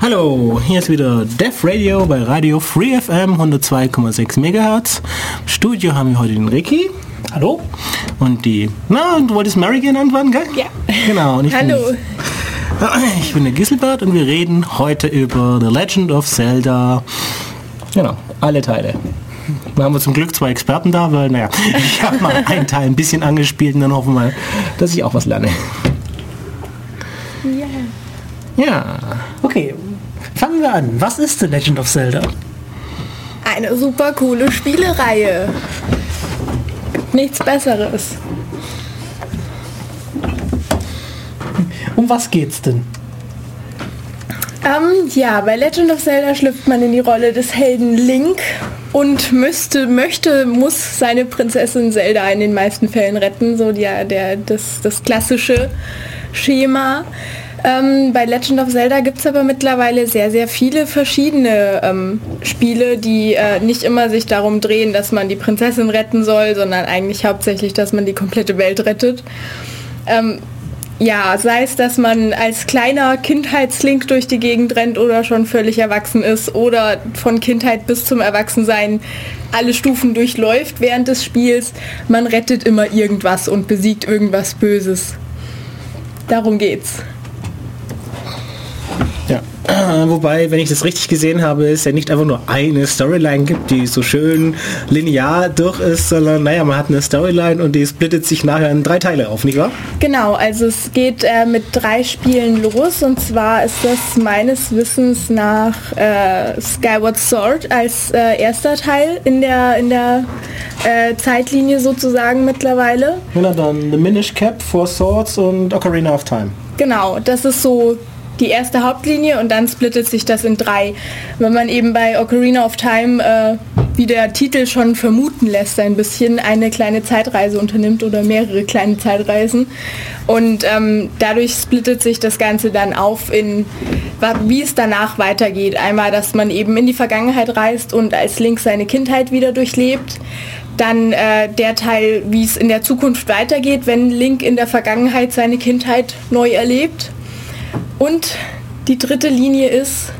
Hallo, hier ist wieder Def Radio bei Radio Free FM 102,6 MHz. Studio haben wir heute den Ricky. Hallo. Und die. Na, du wolltest Mary genannt werden, gell? Ja. Genau. Und ich Hallo. Bin, ich bin der Gisselbert und wir reden heute über The Legend of Zelda. Genau, alle Teile. Da haben wir zum Glück zwei Experten da, weil, naja, ich habe mal einen Teil ein bisschen angespielt und dann hoffen wir mal, dass ich auch was lerne. Ja. Ja. Okay, fangen wir an. Was ist The Legend of Zelda? Eine super coole Spielereihe. Gibt Nichts Besseres. Um was geht's denn? Ähm, ja, bei Legend of Zelda schlüpft man in die Rolle des Helden Link und müsste, möchte, muss seine Prinzessin Zelda in den meisten Fällen retten, so der, der, das, das klassische Schema. Ähm, bei Legend of Zelda gibt es aber mittlerweile sehr, sehr viele verschiedene ähm, Spiele, die äh, nicht immer sich darum drehen, dass man die Prinzessin retten soll, sondern eigentlich hauptsächlich, dass man die komplette Welt rettet. Ähm, ja, sei es, dass man als kleiner Kindheitslink durch die Gegend rennt oder schon völlig erwachsen ist oder von Kindheit bis zum Erwachsensein alle Stufen durchläuft während des Spiels. Man rettet immer irgendwas und besiegt irgendwas Böses. Darum geht's. Wobei, wenn ich das richtig gesehen habe, es ja nicht einfach nur eine Storyline gibt, die so schön linear durch ist, sondern naja, man hat eine Storyline und die splittet sich nachher in drei Teile auf, nicht wahr? Genau, also es geht äh, mit drei Spielen los und zwar ist das meines Wissens nach äh, Skyward Sword als äh, erster Teil in der, in der äh, Zeitlinie sozusagen mittlerweile. Ja, dann The Minish Cap, Four Swords und Ocarina of Time. Genau, das ist so die erste Hauptlinie und dann splittet sich das in drei. Wenn man eben bei Ocarina of Time, äh, wie der Titel schon vermuten lässt, ein bisschen eine kleine Zeitreise unternimmt oder mehrere kleine Zeitreisen. Und ähm, dadurch splittet sich das Ganze dann auf in, wie es danach weitergeht. Einmal, dass man eben in die Vergangenheit reist und als Link seine Kindheit wieder durchlebt. Dann äh, der Teil, wie es in der Zukunft weitergeht, wenn Link in der Vergangenheit seine Kindheit neu erlebt. Und die dritte Linie ist,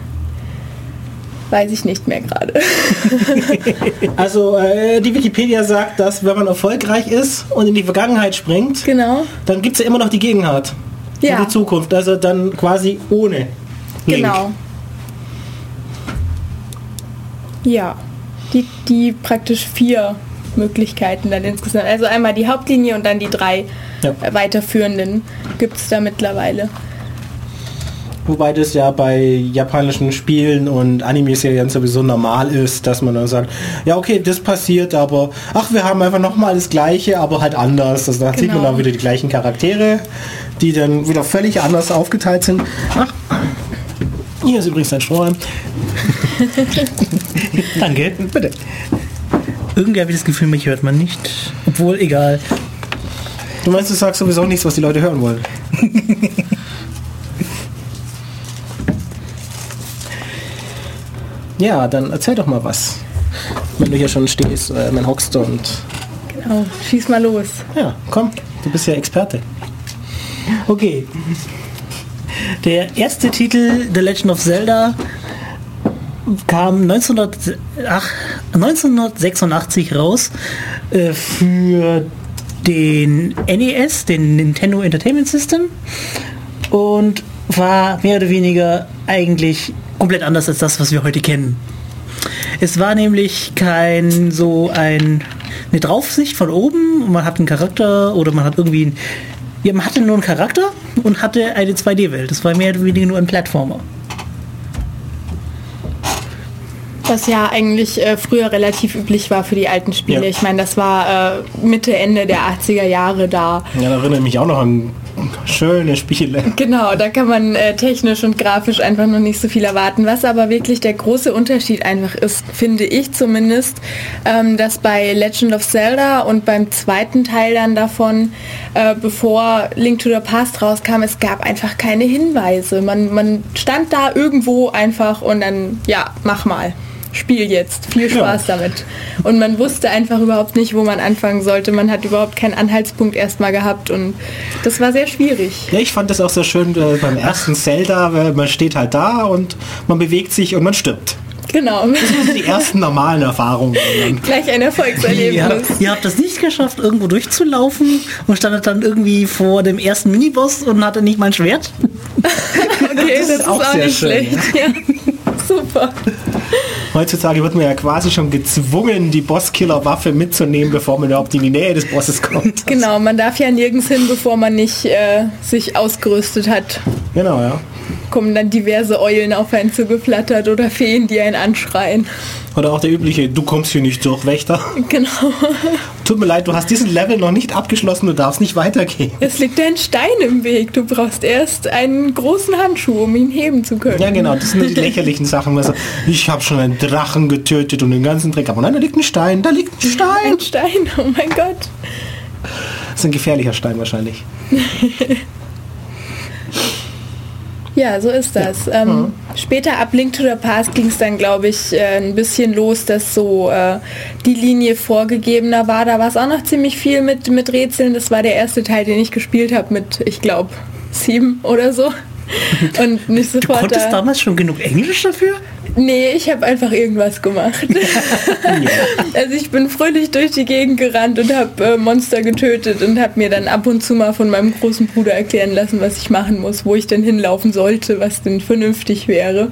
weiß ich nicht mehr gerade. Also äh, die Wikipedia sagt, dass wenn man erfolgreich ist und in die Vergangenheit springt, genau. dann gibt es ja immer noch die Gegenwart. Ja. Die Zukunft. Also dann quasi ohne. Link. Genau. Ja, die, die praktisch vier Möglichkeiten dann insgesamt. Also einmal die Hauptlinie und dann die drei Ja. weiterführenden gibt es da mittlerweile. Wobei das ja bei japanischen Spielen und Anime-Serien sowieso normal ist, dass man dann sagt, ja okay, das passiert, aber ach, wir haben einfach nochmal das Gleiche, aber halt anders. Also da sieht man Genau. dann wieder die gleichen Charaktere, die dann wieder völlig anders aufgeteilt sind. Ach, hier ist übrigens ein Strohhalm. Danke. Bitte. Irgendwie habe ich das Gefühl, mich hört man nicht. Obwohl, egal. Du meinst, du sagst sowieso nichts, was die Leute hören wollen. ja, dann erzähl doch mal was. Wenn du hier schon stehst, äh, man hockst und... Genau, schieß mal los. Ja, komm, du bist ja Experte. Okay. Der erste Titel, The Legend of Zelda, kam 1900, ach, 1986 raus äh, für den NES, den Nintendo Entertainment System und war mehr oder weniger eigentlich komplett anders als das, was wir heute kennen. Es war nämlich kein so ein eine Draufsicht von oben und man hat einen Charakter oder man hat irgendwie ein, ja, man hatte nur einen Charakter und hatte eine 2D-Welt. Das war mehr oder weniger nur ein Plattformer. Was ja eigentlich äh, früher relativ üblich war für die alten Spiele. Ja. Ich meine, das war äh, Mitte, Ende der 80er Jahre da. Ja, da erinnere ich mich auch noch an schöne Spiele. Genau, da kann man äh, technisch und grafisch einfach noch nicht so viel erwarten. Was aber wirklich der große Unterschied einfach ist, finde ich zumindest, ähm, dass bei Legend of Zelda und beim zweiten Teil dann davon, äh, bevor Link to the Past rauskam, es gab einfach keine Hinweise. Man, man stand da irgendwo einfach und dann, ja, mach mal. Spiel jetzt, viel Spaß ja. damit. Und man wusste einfach überhaupt nicht, wo man anfangen sollte. Man hat überhaupt keinen Anhaltspunkt erstmal gehabt und das war sehr schwierig. Ja, ich fand das auch sehr schön äh, beim ersten Zelda, weil man steht halt da und man bewegt sich und man stirbt. Genau. Das sind die ersten normalen Erfahrungen. Gleich ein Erfolgserlebnis. Ihr, ihr habt das nicht geschafft, irgendwo durchzulaufen und standet dann irgendwie vor dem ersten Miniboss und hatte nicht mal ein Schwert? okay, das, das ist auch, auch nicht schön, schlecht. Ja. Super. Heutzutage wird man ja quasi schon gezwungen, die Bosskiller-Waffe mitzunehmen, bevor man überhaupt in die Nähe des Bosses kommt. Genau, man darf ja nirgends hin, bevor man nicht äh, sich ausgerüstet hat. Genau, ja kommen dann diverse Eulen auf einen zugeflattert oder Feen, die einen anschreien. Oder auch der übliche, du kommst hier nicht durch, Wächter. Genau. Tut mir leid, du hast diesen Level noch nicht abgeschlossen, du darfst nicht weitergehen. Es liegt ein Stein im Weg, du brauchst erst einen großen Handschuh, um ihn heben zu können. Ja genau, das sind die lächerlichen Sachen. Also, ich habe schon einen Drachen getötet und den ganzen Dreck. Aber nein, da liegt ein Stein, da liegt ein Stein. Ein Stein, oh mein Gott. Das ist ein gefährlicher Stein wahrscheinlich. Ja, so ist das. Ja. Ähm, mhm. Später ab Link to the Past ging es dann, glaube ich, äh, ein bisschen los, dass so äh, die Linie vorgegebener war. Da war es auch noch ziemlich viel mit, mit Rätseln. Das war der erste Teil, den ich gespielt habe mit, ich glaube, sieben oder so. Und nicht sofort. Du konntest da damals schon genug Englisch dafür? Nee, ich habe einfach irgendwas gemacht. also ich bin fröhlich durch die Gegend gerannt und habe äh, Monster getötet und habe mir dann ab und zu mal von meinem großen Bruder erklären lassen, was ich machen muss, wo ich denn hinlaufen sollte, was denn vernünftig wäre.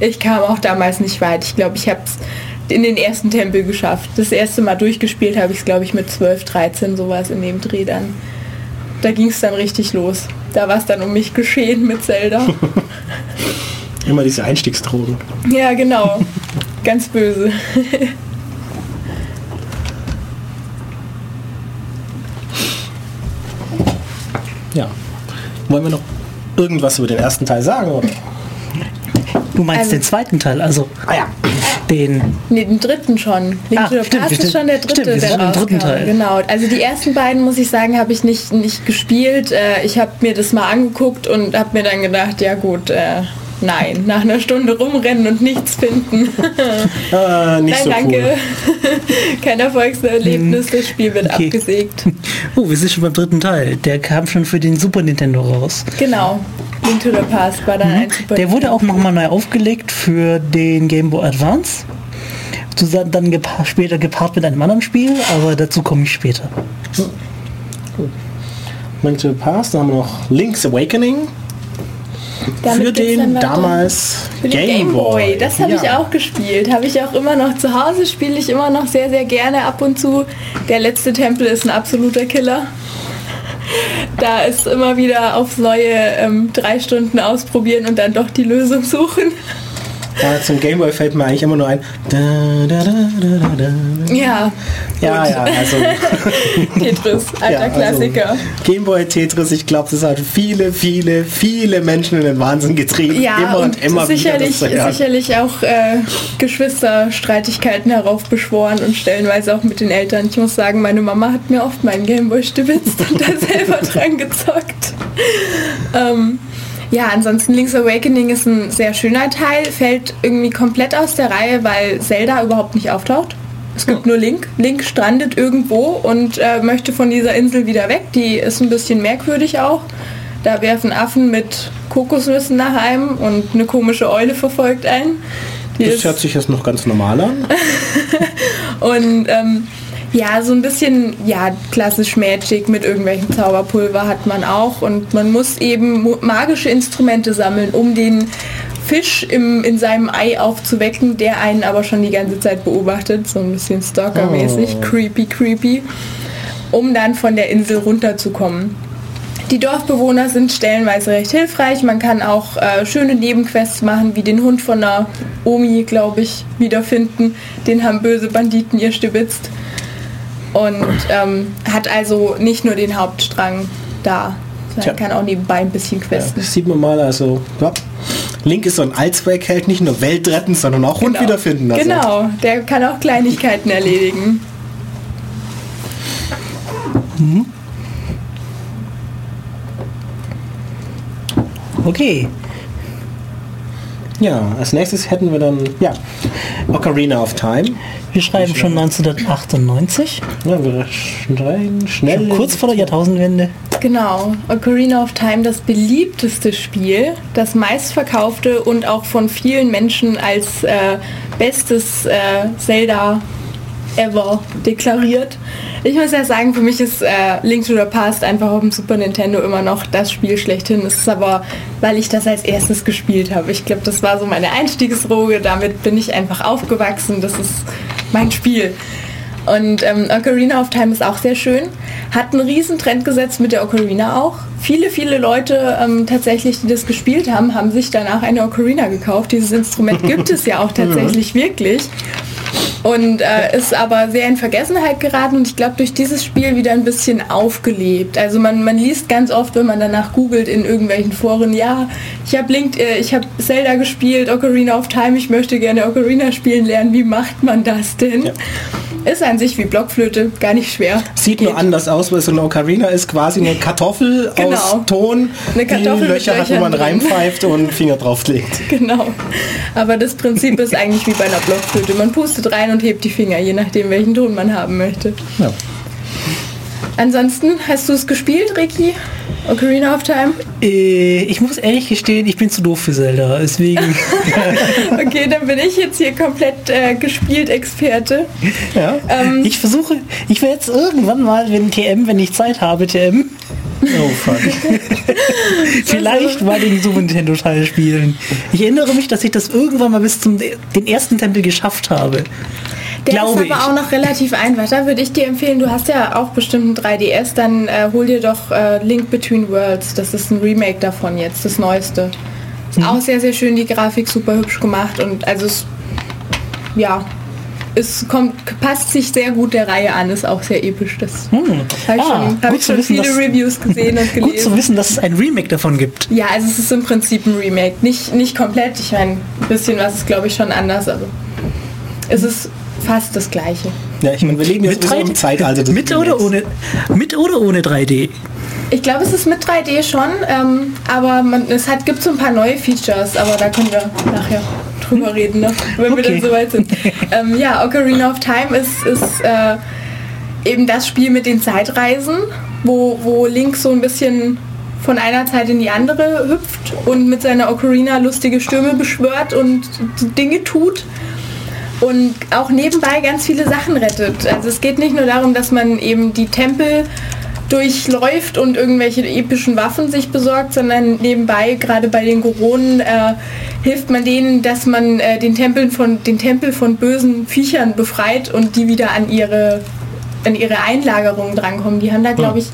Ich kam auch damals nicht weit. Ich glaube, ich habe es in den ersten Tempel geschafft. Das erste Mal durchgespielt habe ich es, glaube ich, mit 12, 13, sowas in dem Dreh dann. Da ging es dann richtig los. Da war es dann um mich geschehen mit Zelda. Immer diese Einstiegsdrogen. Ja, genau. Ganz böse. ja. Wollen wir noch irgendwas über den ersten Teil sagen, oder? Du meinst also, den zweiten Teil, also ah, ja. Den. Nee, den dritten schon. Link ah, stimmt, Past ist schon der dritte, stimmt, der schon dritten Teil. Genau. Also die ersten beiden muss ich sagen, habe ich nicht nicht gespielt. Äh, ich habe mir das mal angeguckt und habe mir dann gedacht, ja gut. Äh, Nein, nach einer Stunde rumrennen und nichts finden. ah, nicht Nein, so danke. Cool. Kein Erfolgserlebnis, das Spiel wird okay. abgesägt. Oh, wir sind schon beim dritten Teil. Der kam schon für den Super Nintendo raus. Genau. Link to the Past war dann mhm. ein Super Der wurde auch nochmal neu aufgelegt für den Game Boy Advance. Dann gepa später gepaart mit einem anderen Spiel, aber dazu komme ich später. Gut. Link to the Past, dann haben wir noch Link's Awakening. Damit für den damals für den Game, Boy. Das habe ja. ich auch gespielt. Habe ich auch immer noch zu Hause, spiele ich immer noch sehr, sehr gerne ab und zu. Der letzte Tempel ist ein absoluter Killer. Da ist immer wieder aufs Neue ähm, drei Stunden ausprobieren und dann doch die Lösung suchen. Ja, zum Gameboy fällt mir eigentlich immer nur ein. Da, da, da, ja. Ja, ja, also. Tetris, alter ja, also Klassiker. Gameboy Tetris, ich glaube, das hat viele, viele, viele Menschen in den Wahnsinn getrieben. Ja, immer und, und immer sicherlich, wieder. sicherlich auch äh, Geschwisterstreitigkeiten heraufbeschworen und stellenweise auch mit den Eltern. Ich muss sagen, meine Mama hat mir oft meinen Gameboy stibitzt und da selber dran gezockt. Ähm, ja, ansonsten Link's Awakening ist ein sehr schöner Teil, fällt irgendwie komplett aus der Reihe, weil Zelda überhaupt nicht auftaucht. Es gibt nur Link. Link strandet irgendwo und äh, möchte von dieser Insel wieder weg. Die ist ein bisschen merkwürdig auch. Da werfen Affen mit Kokosnüssen nach einem und eine komische Eule verfolgt einen. Die das hört sich jetzt noch ganz normal an. und ähm, ja, so ein bisschen, ja, klassisch Magic mit irgendwelchen Zauberpulver hat man auch und man muss eben magische Instrumente sammeln, um den Fisch im, in seinem Ei aufzuwecken, der einen aber schon die ganze Zeit beobachtet, so ein bisschen Stalker-mäßig, oh. creepy, creepy, um dann von der Insel runterzukommen. Die Dorfbewohner sind stellenweise recht hilfreich. Man kann auch äh, schöne Nebenquests machen, wie den Hund von der Omi, glaube ich, wiederfinden. Den haben böse Banditen ihr stibitzt und ähm, hat also nicht nur den Hauptstrang da, sondern kann auch nebenbei ein bisschen questen. Ja, das sieht man mal, also ja. Link ist so ein Allzweckheld, nicht nur Welt retten, sondern auch genau. Hund wiederfinden. Also. Genau, der kann auch Kleinigkeiten erledigen. Mhm. Okay. Ja, als nächstes hätten wir dann, ja, Ocarina of Time. Wir schreiben schon 1998, Ja, wir schneiden schnell. kurz vor der Jahrtausendwende. Genau, Ocarina of Time, das beliebteste Spiel, das meistverkaufte und auch von vielen Menschen als äh, bestes äh, Zelda ever deklariert. Ich muss ja sagen, für mich ist äh, Link to the Past einfach auf dem Super Nintendo immer noch das Spiel schlechthin. Es ist aber, weil ich das als erstes gespielt habe. Ich glaube, das war so meine Einstiegsdroge. Damit bin ich einfach aufgewachsen. Das ist mein Spiel. Und ähm, Ocarina of Time ist auch sehr schön. Hat einen riesen Trend gesetzt mit der Ocarina auch. Viele, viele Leute ähm, tatsächlich, die das gespielt haben, haben sich danach eine Ocarina gekauft. Dieses Instrument gibt es ja auch tatsächlich wirklich. Und äh, ist aber sehr in Vergessenheit geraten und ich glaube durch dieses Spiel wieder ein bisschen aufgelebt. Also man, man liest ganz oft, wenn man danach googelt in irgendwelchen Foren, ja, ich habe Link, äh, ich habe Zelda gespielt, Ocarina of Time, ich möchte gerne Ocarina spielen lernen. Wie macht man das denn? Ja. Ist an sich wie Blockflöte, gar nicht schwer. Sieht nur Geht. anders aus, weil so eine Ocarina ist quasi eine Kartoffel Genau. aus Ton, Eine Kartoffel die Löcher hat, wo man reinpfeift und Finger drauflegt. Genau. Aber das Prinzip ist eigentlich wie bei einer Blockflöte. Man pustet rein und hebt die Finger, je nachdem welchen Ton man haben möchte. Ja. Ansonsten, hast du es gespielt, Ricky? Ocarina of Time? Äh, ich muss ehrlich gestehen, ich bin zu doof für Zelda. Deswegen. Okay, dann bin ich jetzt hier komplett äh, gespielt Experte. Ja. Ähm, Ich versuche, ich werde jetzt irgendwann mal, wenn TM, wenn ich Zeit habe, TM, Oh fuck. vielleicht mal den Super Nintendo Teil spielen. Ich erinnere mich, dass ich das irgendwann mal bis zum den ersten Tempel geschafft habe. der glaube ist aber ich. auch noch relativ einfach. Da würde ich dir empfehlen, du hast ja auch bestimmt ein 3DS, dann äh, hol dir doch äh, Link Between Worlds. Das ist ein Remake davon jetzt, das neueste. Ist Mhm. auch sehr, sehr schön, die Grafik super hübsch gemacht und also es, ja, es kommt, passt sich sehr gut der Reihe an, ist auch sehr episch. Das Hm. habe ich Ah, schon, hab gut ich zu schon wissen, viele dass- Reviews gesehen und Gut zu gelesen. wissen, dass es ein Remake davon gibt. Ja, also es ist im Prinzip ein Remake. Nicht, nicht komplett, ich meine, ein bisschen was ist glaube ich schon anders, aber es ist fast das gleiche. Ja, ich meine, wir leben jetzt Mit, im Zeitalter des mit oder ohne mit oder ohne 3D? Ich glaube, es ist mit 3D schon, ähm, aber man, es hat, gibt so ein paar neue Features, aber da können wir nachher drüber reden, ne? wenn wir Okay. dann soweit sind. ähm, ja, Ocarina of Time ist, ist äh, eben das Spiel mit den Zeitreisen, wo, wo Link so ein bisschen von einer Zeit in die andere hüpft und mit seiner Ocarina lustige Stürme beschwört und Dinge tut und auch nebenbei ganz viele Sachen rettet. Also es geht nicht nur darum, dass man eben die Tempel durchläuft und irgendwelche epischen Waffen sich besorgt, sondern nebenbei, gerade bei den Goronen, äh, hilft man denen, dass man äh, den, Tempeln von, den Tempel von bösen Viechern befreit und die wieder an ihre, an ihre Einlagerungen drankommen. Die haben da, glaube ich,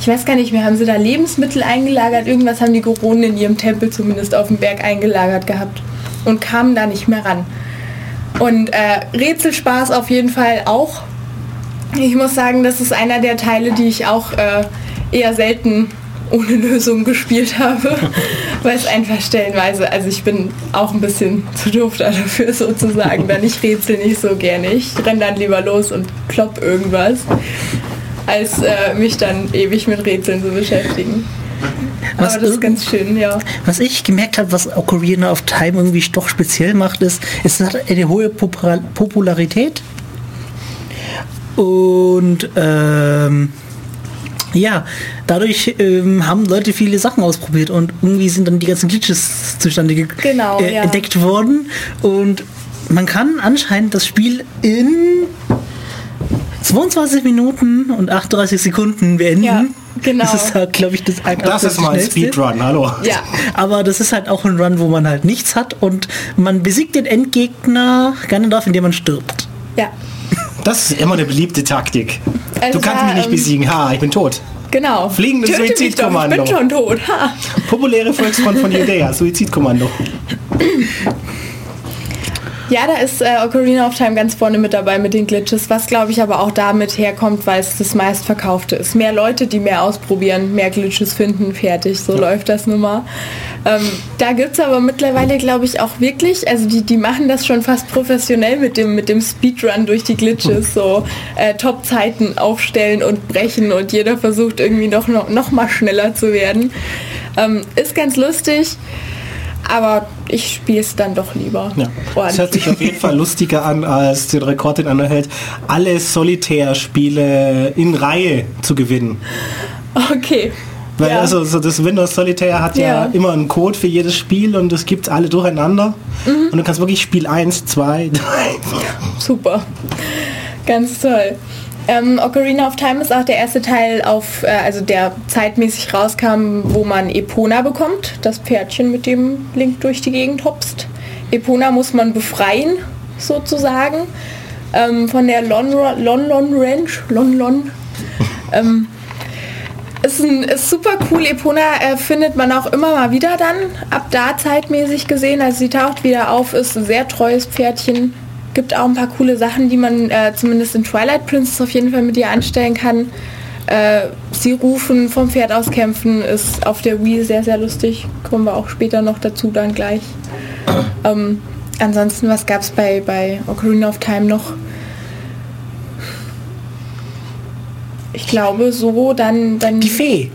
ich weiß gar nicht mehr, haben sie da Lebensmittel eingelagert? Irgendwas haben die Goronen in ihrem Tempel zumindest auf dem Berg eingelagert gehabt und kamen da nicht mehr ran. Und äh, Rätselspaß auf jeden Fall auch. Ich muss sagen, das ist einer der Teile, die ich auch äh, eher selten ohne Lösung gespielt habe, weil es einfach stellenweise, also ich bin auch ein bisschen zu doof da dafür sozusagen, denn ich rätsel nicht so gerne. Ich renne dann lieber los und klopp irgendwas, als äh, mich dann ewig mit Rätseln zu beschäftigen. Was Aber das ist ganz schön, ja. Was ich gemerkt habe, was Ocarina of Time irgendwie doch speziell macht, ist, es hat eine hohe Popula- Popularität. Und ähm, ja, dadurch ähm, haben Leute viele Sachen ausprobiert und irgendwie sind dann die ganzen Glitches zustande ge Genau, äh, ja. entdeckt worden. Und man kann anscheinend das Spiel in 22 Minuten und 38 Sekunden beenden. Ja, genau. Das ist halt, glaube ich, das Das ist mal ein. Speedrun, hallo. Ja, Aber das ist halt auch ein Run, wo man halt nichts hat und man besiegt den Endgegner Ganondorf, indem man stirbt. ja. Das ist immer eine beliebte Taktik. Also du kannst mich nicht ähm, besiegen. Ha, ich bin tot. Genau. Fliegendes Töte mich doch, Suizidkommando. Ich bin schon tot. Ha. Populäre Volksfront von Judäa, Suizidkommando. Ja, da ist äh, Ocarina of Time ganz vorne mit dabei mit den Glitches, was glaube ich aber auch damit herkommt, weil es das meistverkaufte ist. Mehr Leute, die mehr ausprobieren, mehr Glitches finden, fertig, so läuft das nun mal. Ähm, da gibt es aber mittlerweile glaube ich auch wirklich, also die, die machen das schon fast professionell mit dem, mit dem Speedrun durch die Glitches, so äh, Top-Zeiten aufstellen und brechen und jeder versucht irgendwie noch, noch, noch mal schneller zu werden. Ähm, ist ganz lustig. Aber ich spiele es dann doch lieber. Ja. Das hört sich auf jeden Fall lustiger an, als den Rekord in einer hält, alle Solitär-Spiele in Reihe zu gewinnen. Okay. Weil Ja. also so das Windows Solitaire hat ja. Ja. immer einen Code für jedes Spiel und das gibt alle durcheinander. Mhm. Und du kannst wirklich Spiel 1, 2, 3. Super. Ganz toll. Ähm, Ocarina of Time ist auch der erste Teil, auf, äh, also der zeitmäßig rauskam, wo man Epona bekommt, das Pferdchen, mit dem Link durch die Gegend hopst. Epona muss man befreien, sozusagen, ähm, von der Lon Lon, Lon Ranch. Lon Lon. ähm, ist, ein, ist super cool. Epona äh, findet man auch immer mal wieder dann, ab da zeitmäßig gesehen. Also sie taucht wieder auf, ist ein sehr treues Pferdchen. Gibt auch ein paar coole Sachen, die man äh, zumindest in Twilight Princess auf jeden Fall mit ihr anstellen kann. Äh, sie rufen, vom Pferd aus kämpfen, ist auf der Wii sehr, sehr lustig. Kommen wir auch später noch dazu dann gleich. ähm, ansonsten, was gab es bei, bei Ocarina of Time noch? Ich glaube, so dann... dann Die Fee.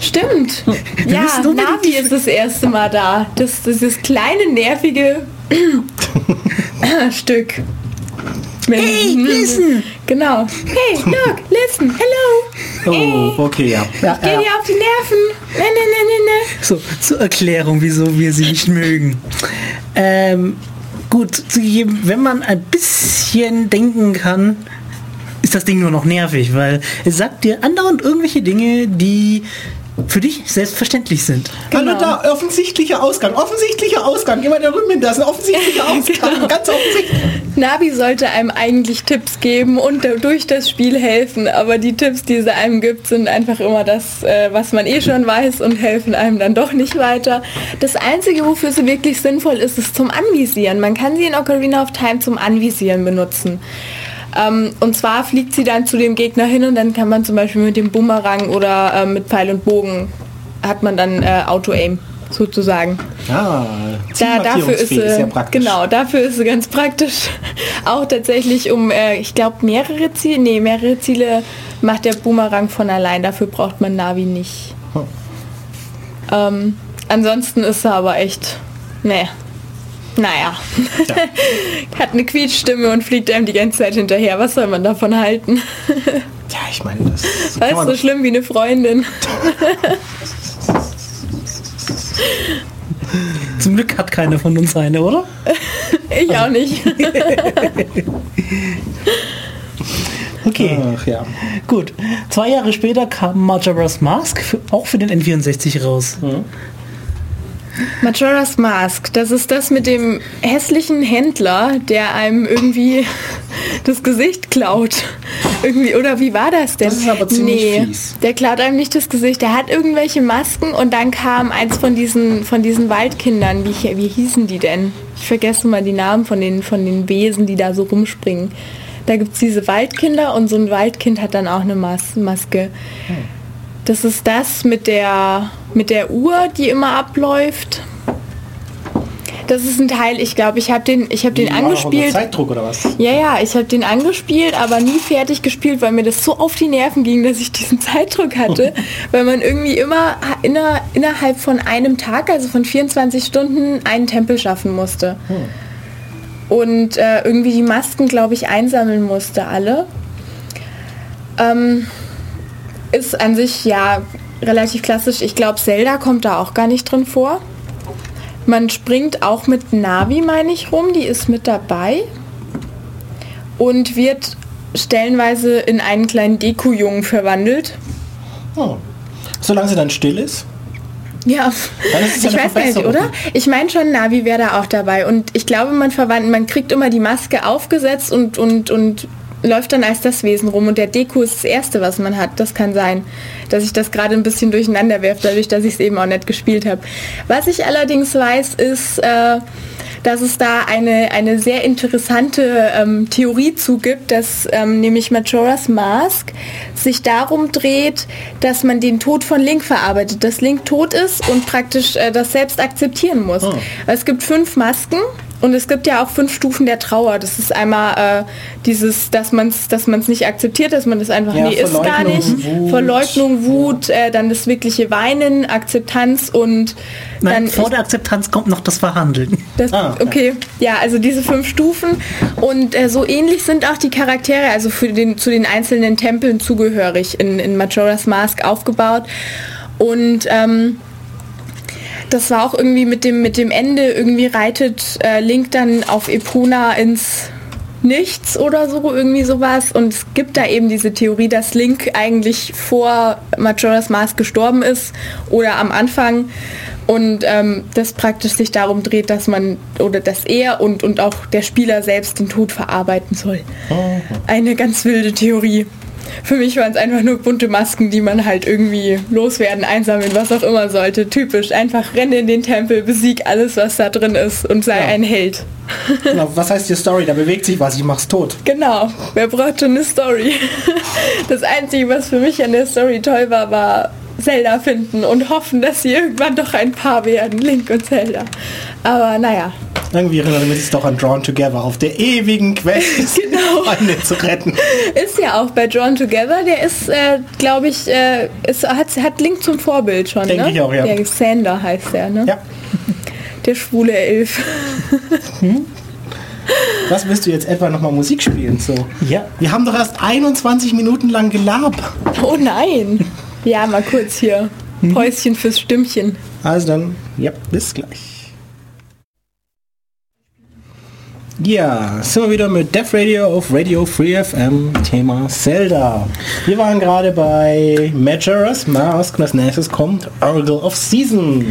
Stimmt. ja, Navi ist das erste Mal da. Das, dieses kleine, nervige Stück. Hey, listen. Genau. Hey, look, listen, hello. Oh, okay, ja. Ja, Geh ja. dir auf die Nerven. Ne, ne, ne, ne, ne. So, zur Erklärung, wieso wir sie nicht mögen. Ähm, gut, zugegeben, wenn man ein bisschen denken kann, ist das Ding nur noch nervig, weil es sagt dir andauernd irgendwelche Dinge, die für dich selbstverständlich sind. Genau. Hallo da, offensichtlicher Ausgang, offensichtlicher Ausgang. Geh mal da rüben hin, da ist ein offensichtlicher Ausgang, Genau. ganz offensichtlich. Navi sollte einem eigentlich Tipps geben und durch das Spiel helfen, aber die Tipps, die sie einem gibt, sind einfach immer das, äh, was man eh schon weiß und helfen einem dann doch nicht weiter. Das Einzige, wofür sie wirklich sinnvoll ist, ist zum Anvisieren. Man kann sie in Ocarina of Time zum Anvisieren benutzen. Ähm, und zwar fliegt sie dann zu dem Gegner hin und dann kann man zum Beispiel mit dem Bumerang oder äh, mit Pfeil und Bogen hat man dann äh, Auto-Aim sozusagen. Ja, Da, dafür ist sie, sehr praktisch. genau, dafür ist sie ganz praktisch. Auch tatsächlich um, äh, ich glaube, mehrere Ziele, nee, mehrere Ziele macht der Boomerang von allein. Dafür braucht man Navi nicht. Hm. Ähm, ansonsten ist sie aber echt, ne, naja, hat eine Quietschstimme und fliegt einem die ganze Zeit hinterher. Was soll man davon halten? Ja, ich meine, das kann Weißt so schlimm wie eine Freundin. Zum Glück hat keine von uns eine, oder? Ich auch nicht. Okay, Ach ja. gut. Zwei Jahre später kam Majora's Mask für, auch für den N64 raus. Majora's Mask, das ist das mit dem hässlichen Händler, der einem irgendwie das Gesicht klaut. Irgendwie, oder wie war das denn? Das ist aber ziemlich nee, fies. der klaut einem nicht das Gesicht. Der hat irgendwelche Masken und dann kam eins von diesen, von diesen Waldkindern. Wie, wie hießen die denn? Ich vergesse mal die Namen von den, von den Wesen, die da so rumspringen. Da gibt es diese Waldkinder und so ein Waldkind hat dann auch eine Mas Maske. Das ist das mit der, mit der Uhr, die immer abläuft. Das ist ein Teil, ich glaube, ich habe den, ich habe den unter angespielt. Zeitdruck oder was? Ja, ja, ich habe den angespielt, aber nie fertig gespielt, weil mir das so auf die Nerven ging, dass ich diesen Zeitdruck hatte, weil man irgendwie immer inner, innerhalb von einem Tag, also von 24 Stunden, einen Tempel schaffen musste. Und äh, irgendwie die Masken, glaube ich, einsammeln musste, alle. Ähm, ist an sich ja relativ klassisch. Ich glaube, Zelda kommt da auch gar nicht drin vor. Man springt auch mit Navi, meine ich, rum. Die ist mit dabei. Und wird stellenweise in einen kleinen Deku-Jungen verwandelt. Oh. Solange sie dann still ist. Ja, ist ich weiß nicht, oder? Ich meine schon, Navi wäre da auch dabei. Und ich glaube, man verwandelt, man kriegt immer die Maske aufgesetzt und, und, und läuft dann als das Wesen rum. Und der Deku ist das Erste, was man hat. Das kann sein, dass ich das gerade ein bisschen durcheinander werfe, dadurch, dass ich es eben auch nicht gespielt habe. Was ich allerdings weiß, ist, äh, dass es da eine, eine sehr interessante ähm, Theorie zugibt, dass ähm, nämlich Majora's Mask sich darum dreht, dass man den Tod von Link verarbeitet, dass Link tot ist und praktisch äh, das selbst akzeptieren muss. Oh. Es gibt fünf Masken Und es gibt ja auch fünf Stufen der Trauer. Das ist einmal äh, dieses, dass man es dass man's nicht akzeptiert, dass man das einfach, Ja, nee, ist gar Verleugnung, nicht. Wut. Verleugnung, Wut, äh, dann das wirkliche Weinen, Akzeptanz und Nein, dann vor der Akzeptanz kommt noch das Verhandeln. das, Ah, okay. okay, ja, also diese fünf Stufen und äh, so ähnlich sind auch die Charaktere, also für den, zu den einzelnen Tempeln zugehörig in, in Majora's Mask aufgebaut. Und ähm, das war auch irgendwie mit dem, mit dem Ende, irgendwie reitet äh, Link dann auf Epona ins Nichts oder so, irgendwie sowas. Und es gibt da eben diese Theorie, dass Link eigentlich vor Majora's Mask gestorben ist oder am Anfang. Und ähm, das praktisch sich darum dreht, dass man oder dass er und, und auch der Spieler selbst den Tod verarbeiten soll. Eine ganz wilde Theorie. Für mich waren es einfach nur bunte Masken, die man halt irgendwie loswerden, einsammeln, was auch immer sollte. Typisch. Einfach renne in den Tempel, besieg alles, was da drin ist und sei Ja. ein Held. Genau, was heißt die Story? Da bewegt sich was, ich mach's tot. Genau, wer braucht schon eine Story? Das Einzige, was für mich an der Story toll war, war Zelda finden und hoffen, dass sie irgendwann doch ein Paar werden, Link und Zelda. Aber naja, Irgendwie erinnert mich es doch an Drawn Together auf der ewigen Quest, Genau. Freunde zu retten. ist ja auch bei Drawn Together, der ist, äh, glaube ich, äh, ist, hat, hat Link zum Vorbild schon, Denke ne? ich auch, ja. Der Sander heißt der, ne? Ja. Der schwule Elf. Was willst du jetzt etwa nochmal Musik spielen? So. Ja. Wir haben doch erst 21 Minuten lang gelabert. Oh nein. Ja, mal kurz hier. Päuschen fürs Stimmchen. Also dann, ja, bis gleich. Ja, sind wir wieder mit Def Radio auf Radio Free FM, Thema Zelda. Wir waren gerade bei Majora's Mask und als nächstes kommt Oracle of Seasons.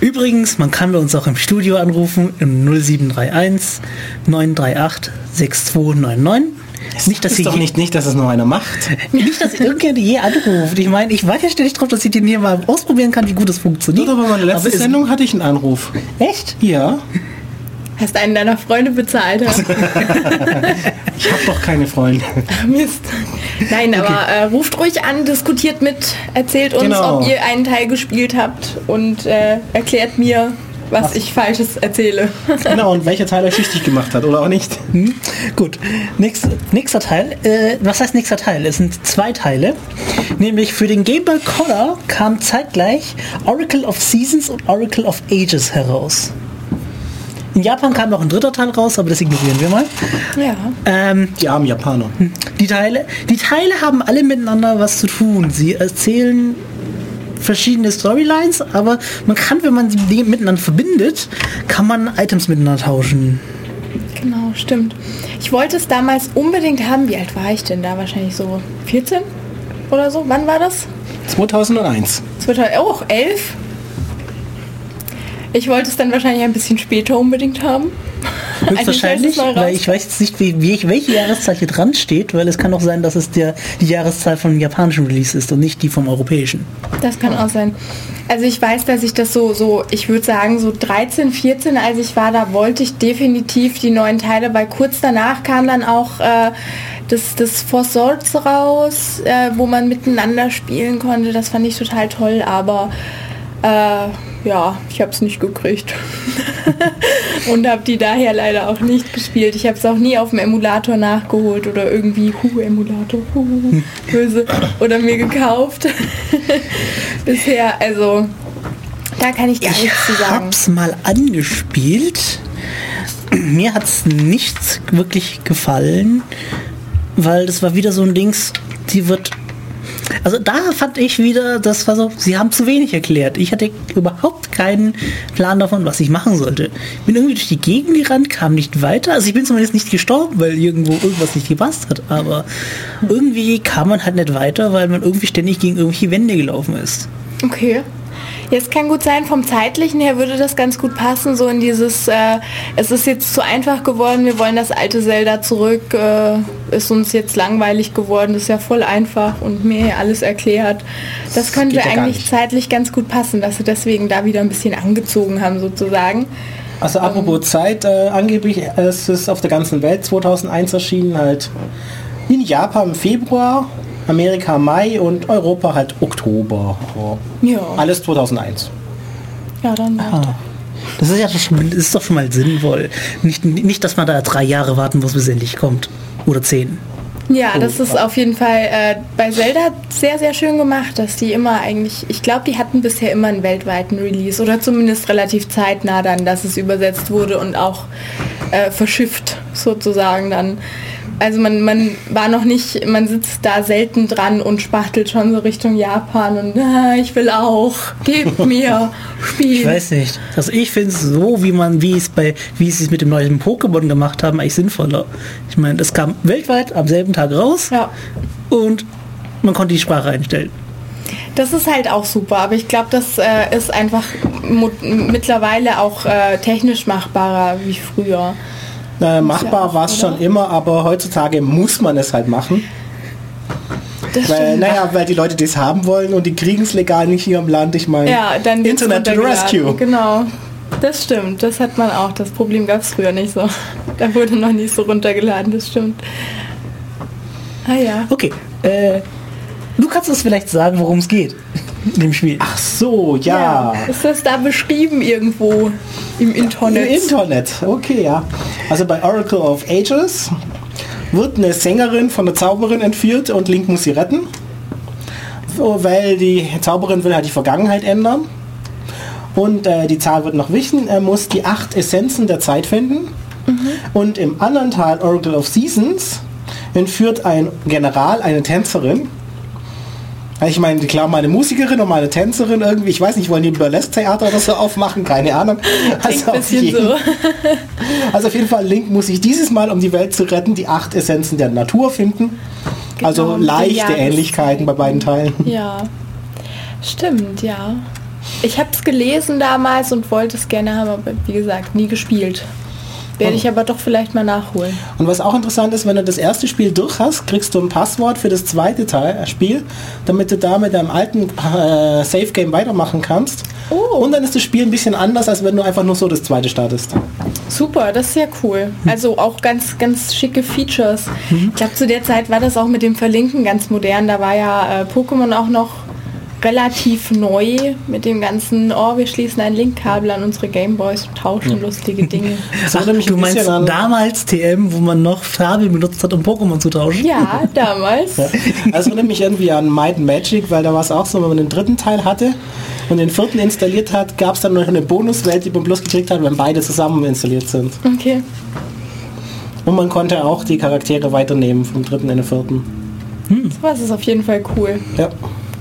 Übrigens, man kann bei uns auch im Studio anrufen im 0731 938 6299. Nicht, dass ist sie doch nicht, nicht, dass es noch einer macht. nicht, dass irgendjemand je anruft. Ich meine, ich warte ja ständig drauf, dass ich den hier mal ausprobieren kann, wie gut es funktioniert. Aber meine letzte Aber ist- Sendung hatte ich einen Anruf. Echt? Ja, Hast einen deiner Freunde bezahlt? ich habe doch keine Freunde. Mist. Nein, aber äh, ruft ruhig an, diskutiert mit, erzählt uns, Genau. ob ihr einen Teil gespielt habt und äh, erklärt mir, was, ich Falsches erzähle. Genau, und welcher Teil euch süchtig gemacht hat oder auch nicht. Hm? Gut. Nächst, nächster Teil. Äh, was heißt nächster Teil? Es sind zwei Teile. Nämlich für den Game Boy Color kam zeitgleich Oracle of Seasons und Oracle of Ages heraus. In Japan kam noch ein dritter Teil raus, aber das ignorieren wir mal. Ja. Ähm, Die armen Japaner. Die Teile, die Teile haben alle miteinander was zu tun. Sie erzählen verschiedene Storylines, aber man kann, wenn man sie miteinander verbindet, kann man Items miteinander tauschen. Genau, stimmt. Ich wollte es damals unbedingt haben. Wie alt war ich denn da? Wahrscheinlich so 14 oder so. Wann war das? 2001. 2000, oh, 11? Ich wollte es dann wahrscheinlich ein bisschen später unbedingt haben. Höchstwahrscheinlich, Eigentlich, als es neu weil ich weiß jetzt nicht, wie, wie, welche Jahreszahl hier dran steht, weil es kann auch sein, dass es der, die Jahreszahl vom japanischen Release ist und nicht die vom europäischen. Das kann auch sein. Also ich weiß, dass ich das so, so, ich würde sagen, so 13, 14, als ich war, da wollte ich definitiv die neuen Teile, weil kurz danach kam dann auch äh, das, das Four Swords raus, äh, wo man miteinander spielen konnte. Das fand ich total toll, aber äh, ja, ich habe es nicht gekriegt. Und habe die daher leider auch nicht gespielt. Ich habe es auch nie auf dem Emulator nachgeholt oder irgendwie, hu, Emulator, hu, böse, oder mir gekauft. Bisher, also, da kann ich gar Ich nichts zu sagen. hab's mal angespielt. Mir hat's nicht wirklich gefallen, weil das war wieder so ein Dings, die wird. Also da fand ich wieder, das war so, sie haben zu wenig erklärt. Ich hatte überhaupt keinen Plan davon, was ich machen sollte. Bin irgendwie durch die Gegend gerannt, kam nicht weiter. Also ich bin zumindest nicht gestorben, weil irgendwo irgendwas nicht gepasst hat. Aber irgendwie kam man halt nicht weiter, weil man irgendwie ständig gegen irgendwelche Wände gelaufen ist. Okay. Jetzt kann gut sein, vom zeitlichen her würde das ganz gut passen, so in dieses, äh, es ist jetzt zu einfach geworden, wir wollen das alte Zelda zurück, äh, ist uns jetzt langweilig geworden, das ist ja voll einfach und mir alles erklärt. Das könnte geht ja eigentlich zeitlich ganz gut passen, dass sie deswegen da wieder ein bisschen angezogen haben sozusagen. Also apropos Zeit, äh, angeblich ist es auf der ganzen Welt 2001 erschienen, halt in Japan im Februar, Amerika Mai und Europa halt Oktober. Ja. Ja, Alles 2001. ja dann. Ah. Das ist ja schon, ist doch schon mal sinnvoll. Nicht, nicht, dass man da drei Jahre warten muss, bis es endlich kommt. Oder zehn. Ja, das ist auf jeden Fall äh, bei Zelda sehr, sehr schön gemacht, dass die immer eigentlich, ich glaube, die hatten bisher immer einen weltweiten Release oder zumindest relativ zeitnah dann, dass es übersetzt wurde und auch äh, verschifft sozusagen dann. Also man, man war noch nicht, man sitzt da selten dran und spachtelt schon so Richtung Japan und ah, ich will auch, gib mir Spiel. Ich weiß nicht. Also ich finde es so, wie man, wie es bei, wie sie es mit dem neuen Pokémon gemacht haben, eigentlich sinnvoller. Ich meine, das kam weltweit am selben Tag raus Ja. und man konnte die Sprache einstellen. Das ist halt auch super, aber ich glaube, das äh, ist einfach mittlerweile auch äh, technisch machbarer wie früher. Äh, machbar war es schon immer, aber heutzutage muss man es halt machen. Das Weil, stimmt. naja, weil die Leute das haben wollen und die kriegen es legal nicht hier im Land. Ich meine, Ja, dann Internet to. Rescue. Genau. Das stimmt, das hat man auch. Das Problem gab es früher nicht so. Da wurde noch nicht so runtergeladen, das stimmt. Ah ja. Okay, äh, du kannst uns vielleicht sagen, worum es geht in dem Spiel. Ach so, ja. Ist das da beschrieben irgendwo im Im Internet? Internet, okay, ja. Also bei Oracle of Ages wird eine Sängerin von der Zauberin entführt und Link muss sie retten. Weil die Zauberin will halt die Vergangenheit ändern. Und äh, die Zahl wird noch wichtig. Er muss die acht Essenzen der Zeit finden. Und im anderen Teil Oracle of Seasons entführt ein General eine Tänzerin. Also Ich meine, klar, meine Musikerin und meine Tänzerin irgendwie, ich weiß nicht, wollen die ein Burlesque-Theater oder so aufmachen? Keine Ahnung. Also auf, jeden, so. also auf jeden Fall, Link muss sich dieses Mal, um die Welt zu retten, die acht Essenzen der Natur finden. also Genau, den leichte. Ähnlichkeiten bei beiden Teilen. Ja. Stimmt, ja. Ich habe es gelesen damals und wollte es gerne haben, aber wie gesagt, nie gespielt. Werde ich aber doch vielleicht mal nachholen. Und was auch interessant ist, wenn du das erste Spiel durch hast, kriegst du ein Passwort für das zweite Teil, äh, Spiel, damit du da mit deinem alten äh, Safe Game weitermachen kannst. Oh. Und dann ist das Spiel ein bisschen anders, als wenn du einfach nur so das zweite startest. Super, das ist sehr cool. Also auch ganz, ganz schicke Features. Ich glaube, zu der Zeit war das auch mit dem Verlinken ganz modern. Da war ja äh, Pokémon auch noch relativ neu mit dem ganzen, oh, wir schließen ein Linkkabel an unsere Gameboys und tauschen lustige Dinge. Mich du meinst an- damals TM, wo man noch Farbe benutzt hat, um Pokémon zu tauschen? Ja, damals. Also erinnert mich irgendwie an Might Magic, weil da war es auch so, wenn man den dritten Teil hatte und den vierten installiert hat, gab es dann noch eine Bonuswelt, die man bloß gekriegt hat, wenn beide zusammen installiert sind. Okay. Und man konnte auch die Charaktere weiternehmen vom dritten in den vierten. Sowas ist auf jeden Fall cool. Ja.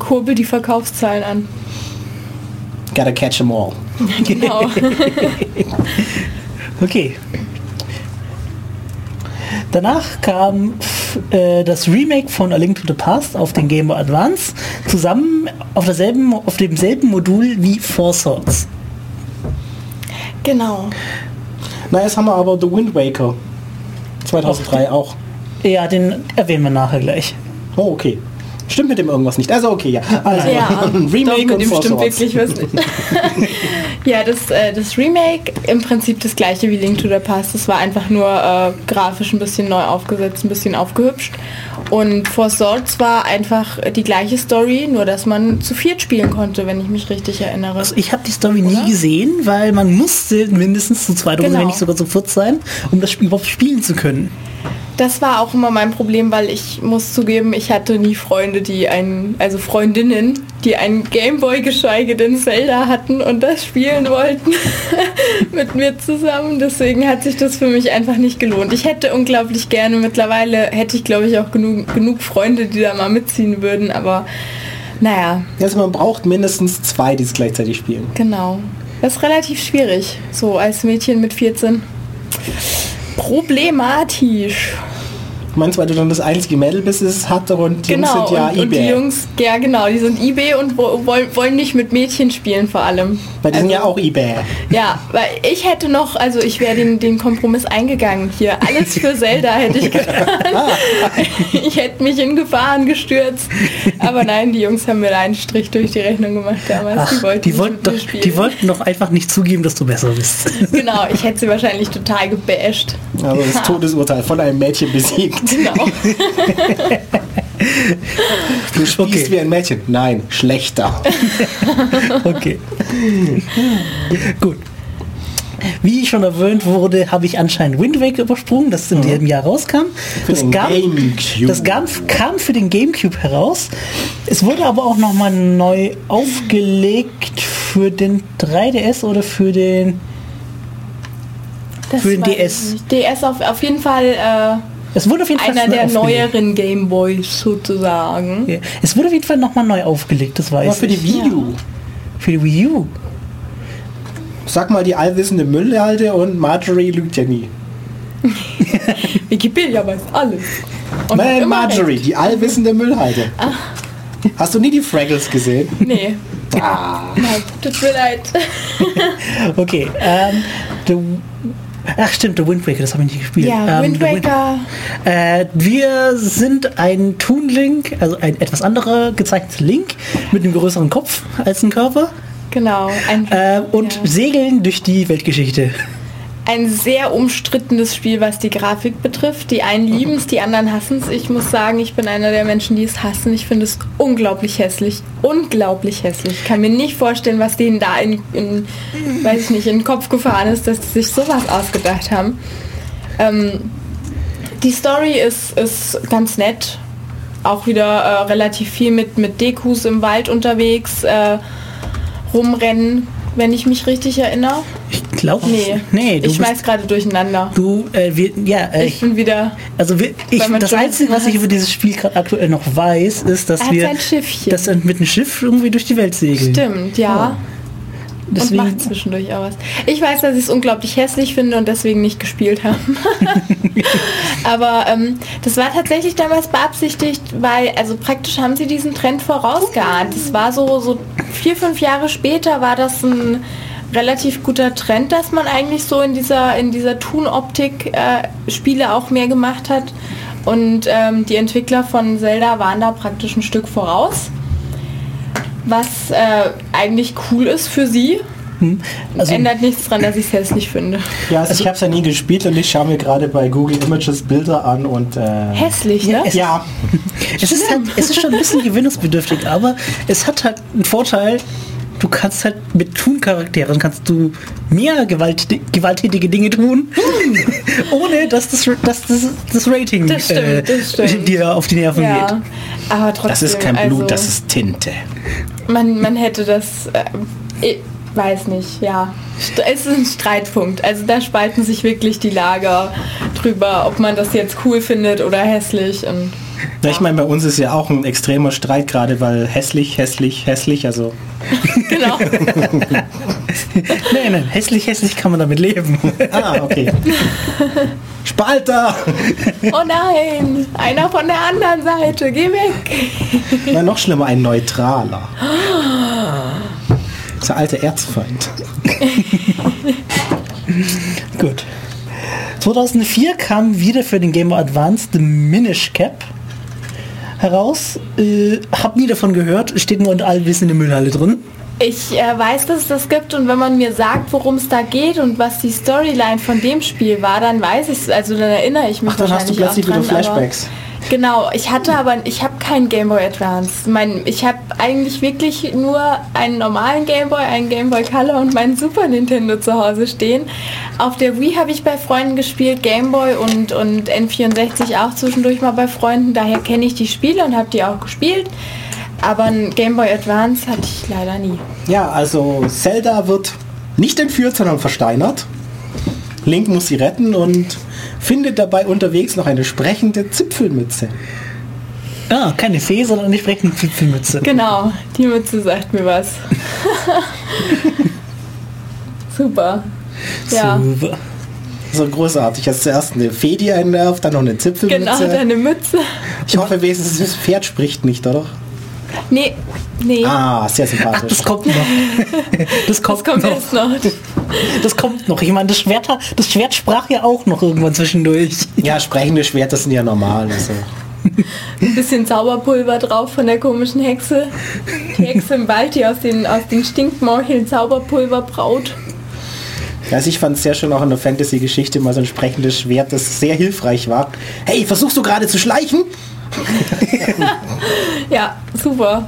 Kurbel die Verkaufszahlen an. Gotta catch 'em all. Genau. Okay. Danach kam äh, das Remake von A Link to the Past auf den Game Boy Advance zusammen auf, derselben, auf demselben Modul wie Four Swords. genau. Na, jetzt haben wir aber The Wind Waker. 2003 auch. Ja, den erwähnen wir nachher gleich. Oh, okay. Stimmt mit dem irgendwas nicht. Also okay, ja. Also Ja, ein Remake doch, mit und dem stimmt wirklich was nicht. ja, das, äh, das Remake im Prinzip das gleiche wie Link to the Past. Das war einfach nur äh, grafisch ein bisschen neu aufgesetzt, ein bisschen aufgehübscht. Und Four Swords war einfach die gleiche Story, nur dass man zu viert spielen konnte, wenn ich mich richtig erinnere. Also ich habe die Story nie gesehen, weil man musste mindestens zu zweit oder Genau. wenn nicht sogar zu viert sein, um das Spiel überhaupt spielen zu können. Das war auch immer mein Problem, weil ich muss zugeben, ich hatte nie Freunde, die einen, also Freundinnen, die einen Gameboy geschweige denn Zelda hatten und das spielen wollten mit mir zusammen. Deswegen hat sich das für mich einfach nicht gelohnt. Ich hätte unglaublich gerne, mittlerweile hätte ich glaube ich auch genug, genug Freunde, die da mal mitziehen würden, aber naja, Also man braucht mindestens zwei, die es gleichzeitig spielen. genau. Das ist relativ schwierig, so als Mädchen mit 14. Problematisch. Meinst du, weil du dann das einzige Mädel bist, das es hat und die Jungs Genau, sind ja und, und die eBay. Jungs, ja genau, die sind eBay und wo, wollen, wollen nicht mit Mädchen spielen vor allem. Weil die sind ja auch eBay. Ja, weil ich hätte noch, also ich wäre den, den Kompromiss eingegangen hier. Alles für Zelda hätte ich getan. ich hätte mich in Gefahren gestürzt. Aber nein, die Jungs haben mir da einen Strich durch die Rechnung gemacht damals. Ach, die wollten die, nicht wollten doch, spielen. die wollten doch einfach nicht zugeben, dass du besser bist. Genau, ich hätte sie wahrscheinlich total gebasht. Also das Todesurteil von einem Mädchen besiegt. Genau. Du spielst Okay. wie ein Mädchen. Nein, schlechter. Okay. Gut. Wie schon erwähnt wurde, habe ich anscheinend Wind Waker übersprungen, das in diesem Jahr rauskam. Das, den gab, Gamecube. das gab, kam für den Gamecube heraus. Es wurde aber auch nochmal neu aufgelegt für den 3DS oder für den... Das Für den DS. nicht. DS auf, auf jeden Fall äh, Es wurde auf jeden Fall einer der aufgelegt. neueren Gameboys sozusagen. Ja. Es wurde auf jeden Fall nochmal neu aufgelegt, das weiß Aber für die. Wii U. Für die Wii U. Sag mal die allwissende Müllhalde und Marjorie lügt ja nie. Wikipedia weiß alles. Und Nein, Marjorie, recht. die allwissende Müllhalde. Hast du nie die Fraggles gesehen? Nee, Ah, nein, tut mir leid. Okay, ähm, ach stimmt, The Wind Waker, das habe ich nicht gespielt. Ja, ähm, Wind The Wind- Waker. Äh, wir sind ein Toon Link, also ein etwas anderer gezeichneter Link mit einem größeren Kopf als ein Körper Genau, ein, äh, und ja. segeln durch die Weltgeschichte. Ein sehr umstrittenes Spiel, was die Grafik betrifft. Die einen lieben es, die anderen hassen es. Ich muss sagen, ich bin einer der Menschen, die es hassen. Ich finde es unglaublich hässlich. Unglaublich hässlich. Ich kann mir nicht vorstellen, was denen da in, in weiß ich nicht, in den Kopf gefahren ist, dass sie sich sowas ausgedacht haben. Ähm, die Story ist, ist ganz nett. Auch wieder äh, relativ viel mit, mit Dekus im Wald unterwegs, äh, rumrennen, wenn ich mich richtig erinnere. Ich glaube Nee, nee, ich schmeiß gerade durcheinander. du, äh, wir, ja, äh, Ich bin wieder. also wir, ich, das Einzige, was ich über dieses Spiel gerade aktuell noch weiß, ist, dass Er wir dass wir mit einem Schiff irgendwie durch die Welt segeln. Stimmt, ja. Und Deswegen, macht zwischendurch auch was. Ich weiß, dass ich es unglaublich hässlich finde und deswegen nicht gespielt habe. Aber ähm, das war tatsächlich damals beabsichtigt, weil, also praktisch haben sie diesen Trend vorausgeahnt. Es war so, so vier, fünf Jahre später war das ein relativ guter Trend, dass man eigentlich so in dieser, in dieser Toon-Optik äh, Spiele auch mehr gemacht hat. Und ähm, die Entwickler von Zelda waren da praktisch ein Stück voraus was äh, eigentlich cool ist für sie. also, Ändert nichts dran, dass ich es hässlich finde. ja, also, ich habe es ja nie gespielt und ich schaue mir gerade bei Google Images Bilder an und äh, Hässlich, ne? es- ja, es ist halt, es ist schon ein bisschen gewinnungsbedürftig, aber es hat halt einen Vorteil, du kannst halt mit Tun-Charakteren kannst du mehr Gewalt, gewalttätige Dinge tun, ohne dass das, dass das, das Rating Das stimmt, äh, dir auf die Nerven geht. Ja, aber trotzdem. das ist kein Blut, also, das ist Tinte. Man, man hätte das. Äh, ich weiß nicht, ja. Es ist ein Streitpunkt. Also da spalten sich wirklich die Lager drüber, ob man das jetzt cool findet oder hässlich. Und Ja, ich meine, bei uns ist ja auch ein extremer Streit gerade, weil hässlich, hässlich, hässlich, also genau. Nein, nein, hässlich, hässlich kann man damit leben. ah, okay. Spalter! Oh nein, einer von der anderen Seite, geh weg. Na, noch schlimmer, ein Neutraler. Das ist der alte Erzfeind. Gut. 2004 kam wieder für den Game Boy Advance The Minish Cap heraus. Äh, hab nie davon gehört, steht nur unter allwissen in der Müllhalle drin. Ich äh, weiß, dass es das gibt und wenn man mir sagt, worum es da geht und was die Storyline von dem Spiel war, dann weiß ich es, also dann erinnere ich mich Ach, dann hast du plötzlich auch wieder dran, Flashbacks. Aber, genau, ich hatte aber, ich habe keinen Game Boy Advance. Mein, ich habe eigentlich wirklich nur einen normalen Game Boy, einen Game Boy Color und meinen Super Nintendo zu Hause stehen. Auf der Wii habe ich bei Freunden gespielt, Game Boy und, und N64 auch zwischendurch mal bei Freunden. Daher kenne ich die Spiele und habe die auch gespielt. Aber ein Game Boy Advance hatte ich leider nie. Ja, also Zelda wird nicht entführt, sondern versteinert. Link muss sie retten und findet dabei unterwegs noch eine sprechende Zipfelmütze. Ah, keine Fee, sondern eine sprechende Zipfelmütze. Genau, die Mütze sagt mir was. Super. Ja, Super. So großartig. Also zuerst eine Fee, die einen nervt, dann noch eine Zipfelmütze. genau, deine Mütze. ich hoffe wenigstens, das Pferd spricht nicht, oder? Nee, nee, Ah, sehr Ach, sympathisch. das kommt noch. Das kommt, das kommt noch. erst noch. Das kommt noch. Ich meine, das Schwert, das Schwert sprach ja auch noch irgendwann zwischendurch. Ja, sprechende Schwerter sind ja normal. Also. Ein bisschen Zauberpulver drauf von der komischen Hexe. Die Hexe im Wald, die aus den, aus den Stinkmorcheln Zauberpulver braut. Also ich fand es sehr schön auch in der Fantasy-Geschichte mal so ein sprechendes Schwert, das sehr hilfreich war. Hey, versuchst du gerade zu schleichen? Ja, super.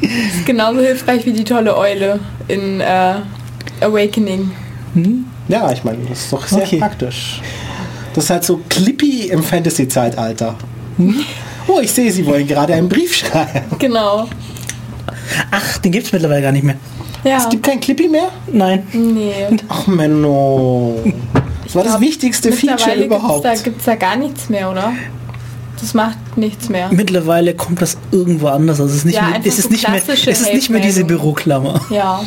Ist genauso hilfreich wie die tolle Eule in, äh, Awakening. Ja, ich meine, das ist doch sehr Okay. praktisch. Das ist halt so clippy im Fantasy-Zeitalter. Oh, ich sehe, Sie wollen gerade einen Brief schreiben. Genau. Ach, den gibt es mittlerweile gar nicht mehr. Ja. Es gibt kein Clippy mehr? Nein. Nee. Ach, Menno. Das war das glaub, wichtigste Feature überhaupt. Gibt's da, gibt's da gar nichts mehr, oder? Das macht nichts mehr. Mittlerweile kommt das irgendwo anders. Also es ist nicht Ja, mehr, es ist so nicht mehr, es ist nicht mehr diese. Büroklammer. Ja.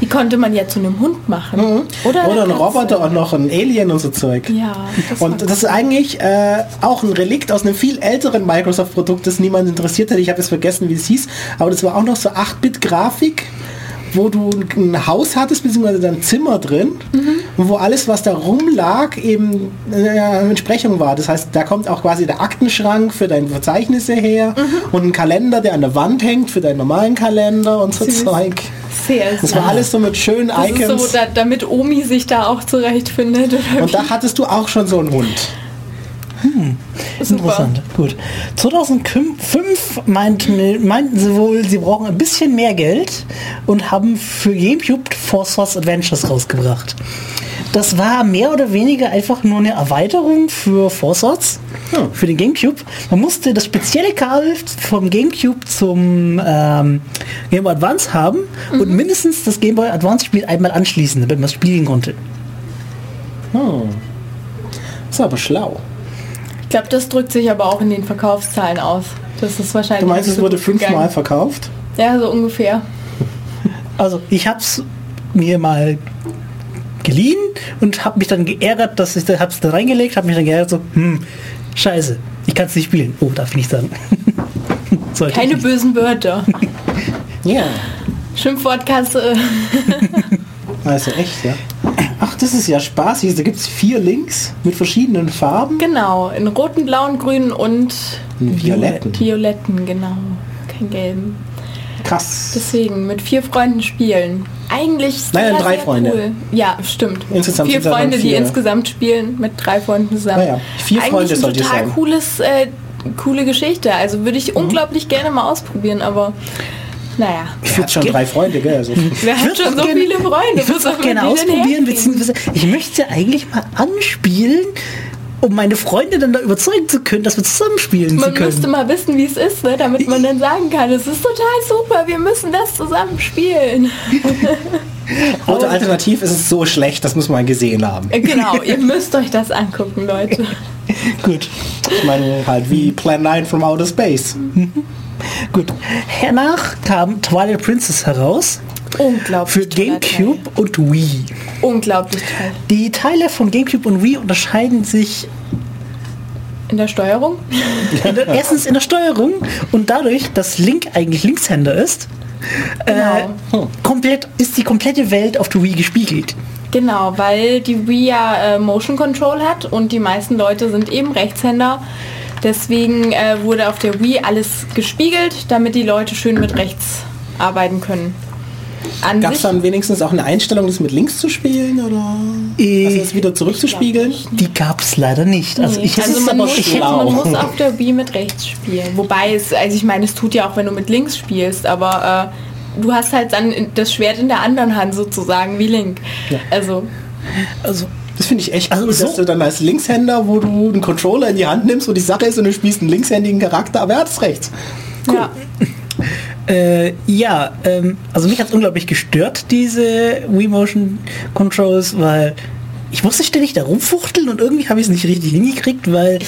Die konnte man ja zu einem Hund machen. Oder, Mhm. Oder eine ein. Roboter und noch ein Alien und so Zeug. Ja. Das Und das ist eigentlich äh, auch ein Relikt aus einem viel älteren Microsoft-Produkt, das niemand interessiert hat. Ich habe jetzt vergessen, wie es hieß. Aber das war auch noch so 8-Bit-Grafik, wo du ein Haus hattest, beziehungsweise ein Zimmer drin, und wo alles, was da rumlag, eben äh, eine Entsprechung war. Das heißt, da kommt auch quasi der Aktenschrank für deine Verzeichnisse her und ein Kalender, der an der Wand hängt für deinen normalen Kalender und so Süß. Zeug. sehr Das war alles so mit schönen Das Icons. so, da, damit Omi sich da auch zurechtfindet. Und da hattest du auch schon so einen Hund. Super. Interessant. Gut. 2005 meinten, meinten sie wohl, sie brauchen ein bisschen mehr Geld und haben für GameCube Four Swords Adventures rausgebracht. Das war mehr oder weniger einfach nur eine Erweiterung für Four Swords, Hm. für den GameCube. Man musste das spezielle Kabel vom GameCube zum ähm, Game Boy Advance haben und mindestens das Game Boy Advance Spiel einmal anschließen, damit man es spielen konnte. Hm. Ist aber schlau. Ich glaube, das drückt sich aber auch in den Verkaufszahlen aus. Das ist wahrscheinlich. Du meinst, es wurde fünfmal verkauft? Ja, so ungefähr. Also ich habe es mir mal geliehen und habe mich dann geärgert, dass ich da hab's da reingelegt, habe mich dann geärgert, so, hm, scheiße, ich kann es nicht spielen. Oh, darf ich nicht sagen. Keine ich nicht. bösen Wörter. Ja. Schimpfwortkasse. Also echt, ja. Ach, das ist ja spaßig. Da gibt es vier Links mit verschiedenen Farben. Genau, in roten, blauen, grünen und Violetten. violetten, genau. Kein gelben. Krass. Deswegen mit vier Freunden spielen. Eigentlich Nein, sehr, drei sehr Freunde. Cool. Ja, stimmt. Insgesamt vier Freunde, die vier. insgesamt spielen, mit drei Freunden zusammen. Naja, vier Eigentlich Freunde ein sollt ihr total sein. cooles, äh, coole Geschichte. Also würde Mhm. ich unglaublich gerne mal ausprobieren, aber naja. Ich würde schon drei Freunde, gell? Also, Wer hat schon so gerne- viele Freunde? Ich würde es man gerne ausprobieren, beziehungsweise ich möchte ja eigentlich mal anspielen, um meine Freunde dann da überzeugen zu können, dass wir zusammen spielen zu Man müsste können. mal wissen, wie es ist, ne? damit man dann sagen kann, es ist total super, wir müssen das zusammen spielen. oder alternativ ist es so schlecht, das muss man gesehen haben. Äh, Genau, ihr müsst euch das angucken, Leute. Gut, Ich meine halt wie Plan 9 from Outer Space. gut. Hernach kam Twilight Princess heraus Unglaublich. für GameCube und Wii. Teil. Unglaublich toll. Die Teile von GameCube und Wii unterscheiden sich In der Steuerung? erstens in der Steuerung und dadurch, dass Link eigentlich Linkshänder ist, Genau. äh, komplett ist die komplette Welt auf der Wii gespiegelt. Genau, weil die Wii ja äh, Motion Control hat und die meisten Leute sind eben Rechtshänder. Deswegen äh, wurde auf der Wii alles gespiegelt, damit die Leute schön mit rechts arbeiten können. Gab es dann wenigstens auch eine Einstellung, das mit links zu spielen oder Äh, also das wieder zurückzuspiegeln? Die gab es leider nicht. Also Nee, ich also man muss, schlau. man muss auf der Wii mit rechts spielen. Wobei es, also ich meine, es tut ja auch, wenn du mit links spielst, aber äh, du hast halt dann das Schwert in der anderen Hand sozusagen, wie Link. Also, Also Das finde ich echt Also cool, so- dass du dann als Linkshänder, wo du einen Controller in die Hand nimmst, wo die Sache ist und du spielst einen linkshändigen Charakter, aber er hat es rechts. ja. Äh, ja, ähm, also mich hat unglaublich gestört, diese Wii Motion Controls, weil ich musste ständig da rumfuchteln und irgendwie habe ich es nicht richtig hingekriegt, weil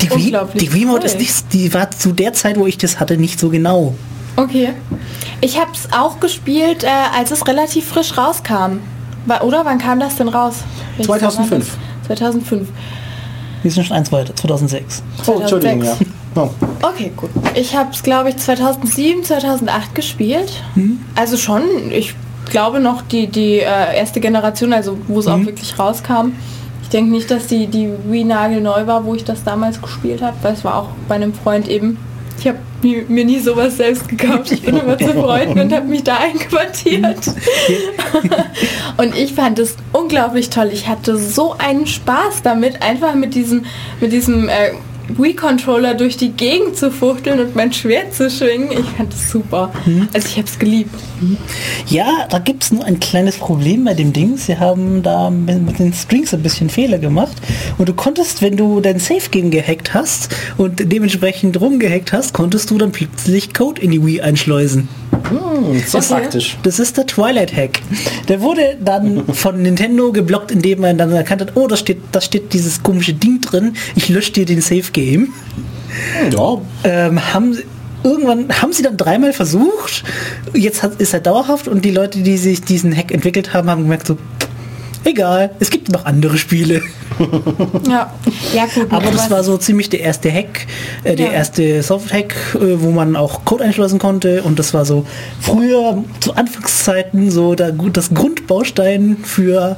die Wii, die Wii Mode toll. ist nicht, die war zu der Zeit, wo ich das hatte, nicht so genau. Okay. Ich habe es auch gespielt, äh, als es relativ frisch rauskam. Oder wann kam das denn raus? Welches Jahr war 2005. das? 2005. Wir sind schon eins weiter, 2006. Oh, Entschuldigung, ja. 2006. Oh. Okay, gut. Ich habe es, glaube ich, 2007, 2008 gespielt. Also schon, ich glaube noch die, die äh, erste Generation, also wo es auch wirklich rauskam. Ich denke nicht, dass die, die Wii nagelneu war, wo ich das damals gespielt habe, weil es war auch bei einem Freund eben. Ich habe mir, nie sowas selbst gekauft. Ich bin immer zu Freunden und habe mich da einquartiert. und ich fand es unglaublich toll. Ich hatte so einen Spaß damit, einfach mit diesem, mit diesem äh, Wii-Controller durch die Gegend zu fuchteln und mein Schwert zu schwingen. Ich fand das super. Also ich habe es geliebt. Ja, da gibt es nur ein kleines Problem bei dem Ding. Sie haben da mit, mit den Strings ein bisschen Fehler gemacht. Und du konntest, wenn du dein Safe-Game gehackt hast und dementsprechend rumgehackt hast, konntest du dann plötzlich Code in die Wii einschleusen. Hm, sehr Okay. praktisch. Das ist der Twilight Hack. Der wurde dann von Nintendo geblockt, indem man dann erkannt hat, oh, da steht, da steht dieses komische Ding drin, ich lösche dir den Safe Game. Ja, Ähm, haben sie, irgendwann haben sie dann dreimal versucht. Jetzt hat, ist er dauerhaft und die Leute, die sich diesen Hack entwickelt haben, haben gemerkt so, egal, es gibt noch andere Spiele. Ja, ja gut. Aber das war so ziemlich der erste Hack, äh, der Ja. erste Soft-Hack, äh, wo man auch Code einschleusen konnte. Und das war so früher zu Anfangszeiten so der, das Grundbaustein für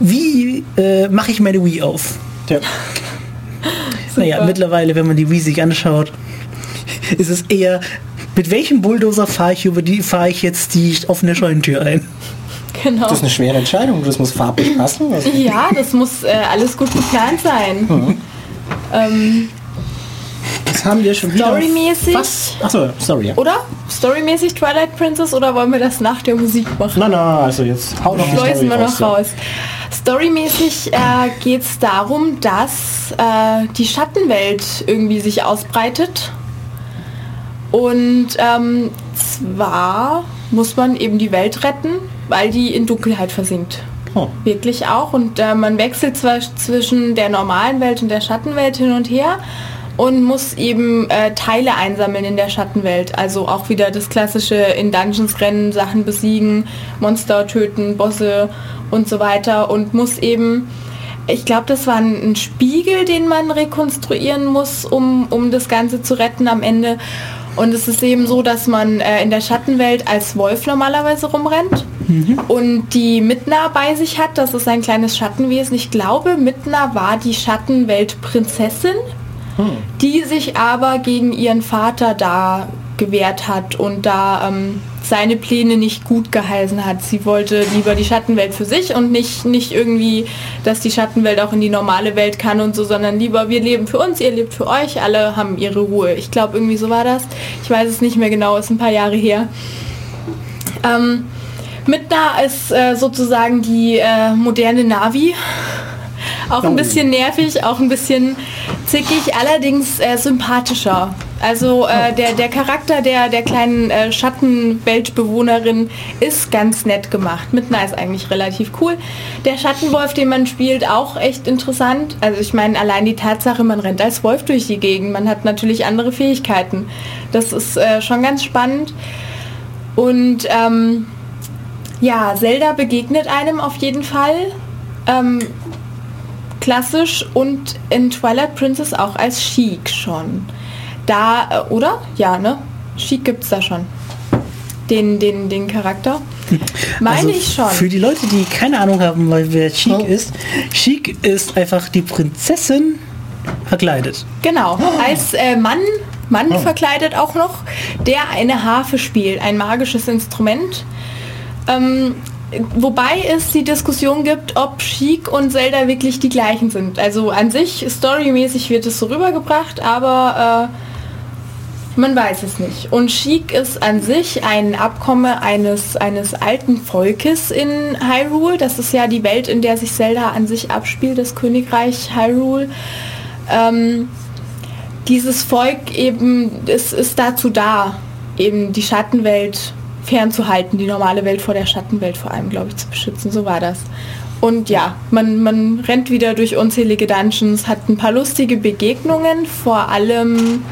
wie äh, mache ich meine Wii auf. ja. Naja, mittlerweile, wenn man die Wii sich anschaut, ist es eher, mit welchem Bulldozer fahre ich über die, fahre ich jetzt die offene Scheunentür ein? Genau. Das ist eine schwere Entscheidung. Das muss farblich passen. Also, Ja, das muss äh, alles gut geplant sein. Mhm. Ähm, das haben wir schon wieder. Storymäßig? Achso, sorry. Ja. oder? Storymäßig Twilight Princess oder wollen wir das nach der Musik machen? Na, na, also jetzt hau noch Schleusen Story wir noch ja. raus. Storymäßig äh, geht es darum, dass äh, die Schattenwelt irgendwie sich ausbreitet. Und ähm, zwar muss man eben die Welt retten, weil die in Dunkelheit versinkt. Oh. Wirklich auch. Und äh, man wechselt zwar zwischen der normalen Welt und der Schattenwelt hin und her und muss eben äh, Teile einsammeln in der Schattenwelt. Also auch wieder das klassische in Dungeons rennen, Sachen besiegen, Monster töten, Bosse und so weiter und muss eben ich glaube, das war ein, ein Spiegel, den man rekonstruieren muss, um, um das Ganze zu retten am Ende. Und es ist eben so, dass man äh, in der Schattenwelt als Wolf normalerweise rumrennt und die Midna bei sich hat. Das ist ein kleines Schattenwesen. Ich glaube, Midna war die Schattenweltprinzessin, die sich aber gegen ihren Vater da gewehrt hat und da ähm, seine Pläne nicht gut geheißen hat. Sie wollte lieber die Schattenwelt für sich und nicht, nicht irgendwie, dass die Schattenwelt auch in die normale Welt kann und so, sondern lieber wir leben für uns, ihr lebt für euch, alle haben ihre Ruhe. Ich glaube, irgendwie so war das. Ich weiß es nicht mehr genau, ist ein paar Jahre her. Ähm, Midna ist äh, sozusagen die äh, moderne Navi. Auch ein bisschen nervig, auch ein bisschen zickig, allerdings äh, sympathischer. Also äh, der, der Charakter der, der kleinen äh, Schattenweltbewohnerin ist ganz nett gemacht. Midna ist eigentlich relativ cool. Der Schattenwolf, den man spielt, auch echt interessant. Also ich meine, allein die Tatsache, man rennt als Wolf durch die Gegend. Man hat natürlich andere Fähigkeiten. Das ist äh, schon ganz spannend. Und ähm, ja, Zelda begegnet einem auf jeden Fall. Ähm, klassisch und in Twilight Princess auch als Chic schon. Da, äh, oder? Ja, ne? Chic gibt's da schon. Den, den, den Charakter. Meine Also ich schon. Für die Leute, die keine Ahnung haben, weil wer Chic Oh. ist, Chic ist einfach die Prinzessin verkleidet. Genau, als äh, Mann, Mann Oh. verkleidet auch noch, der eine Harfe spielt, ein magisches Instrument. Ähm, wobei es die Diskussion gibt, ob Chic und Zelda wirklich die gleichen sind. Also an sich, storymäßig wird es so rübergebracht, aber äh, man weiß es nicht. Und Chic ist an sich ein Abkomme eines, eines alten Volkes in Hyrule. Das ist ja die Welt, in der sich Zelda an sich abspielt, das Königreich Hyrule. Ähm, dieses Volk eben ist, ist dazu da, eben die Schattenwelt fernzuhalten, die normale Welt vor der Schattenwelt vor allem, glaube ich, zu beschützen. So war das. Und ja, man, man rennt wieder durch unzählige Dungeons, hat ein paar lustige Begegnungen, vor allem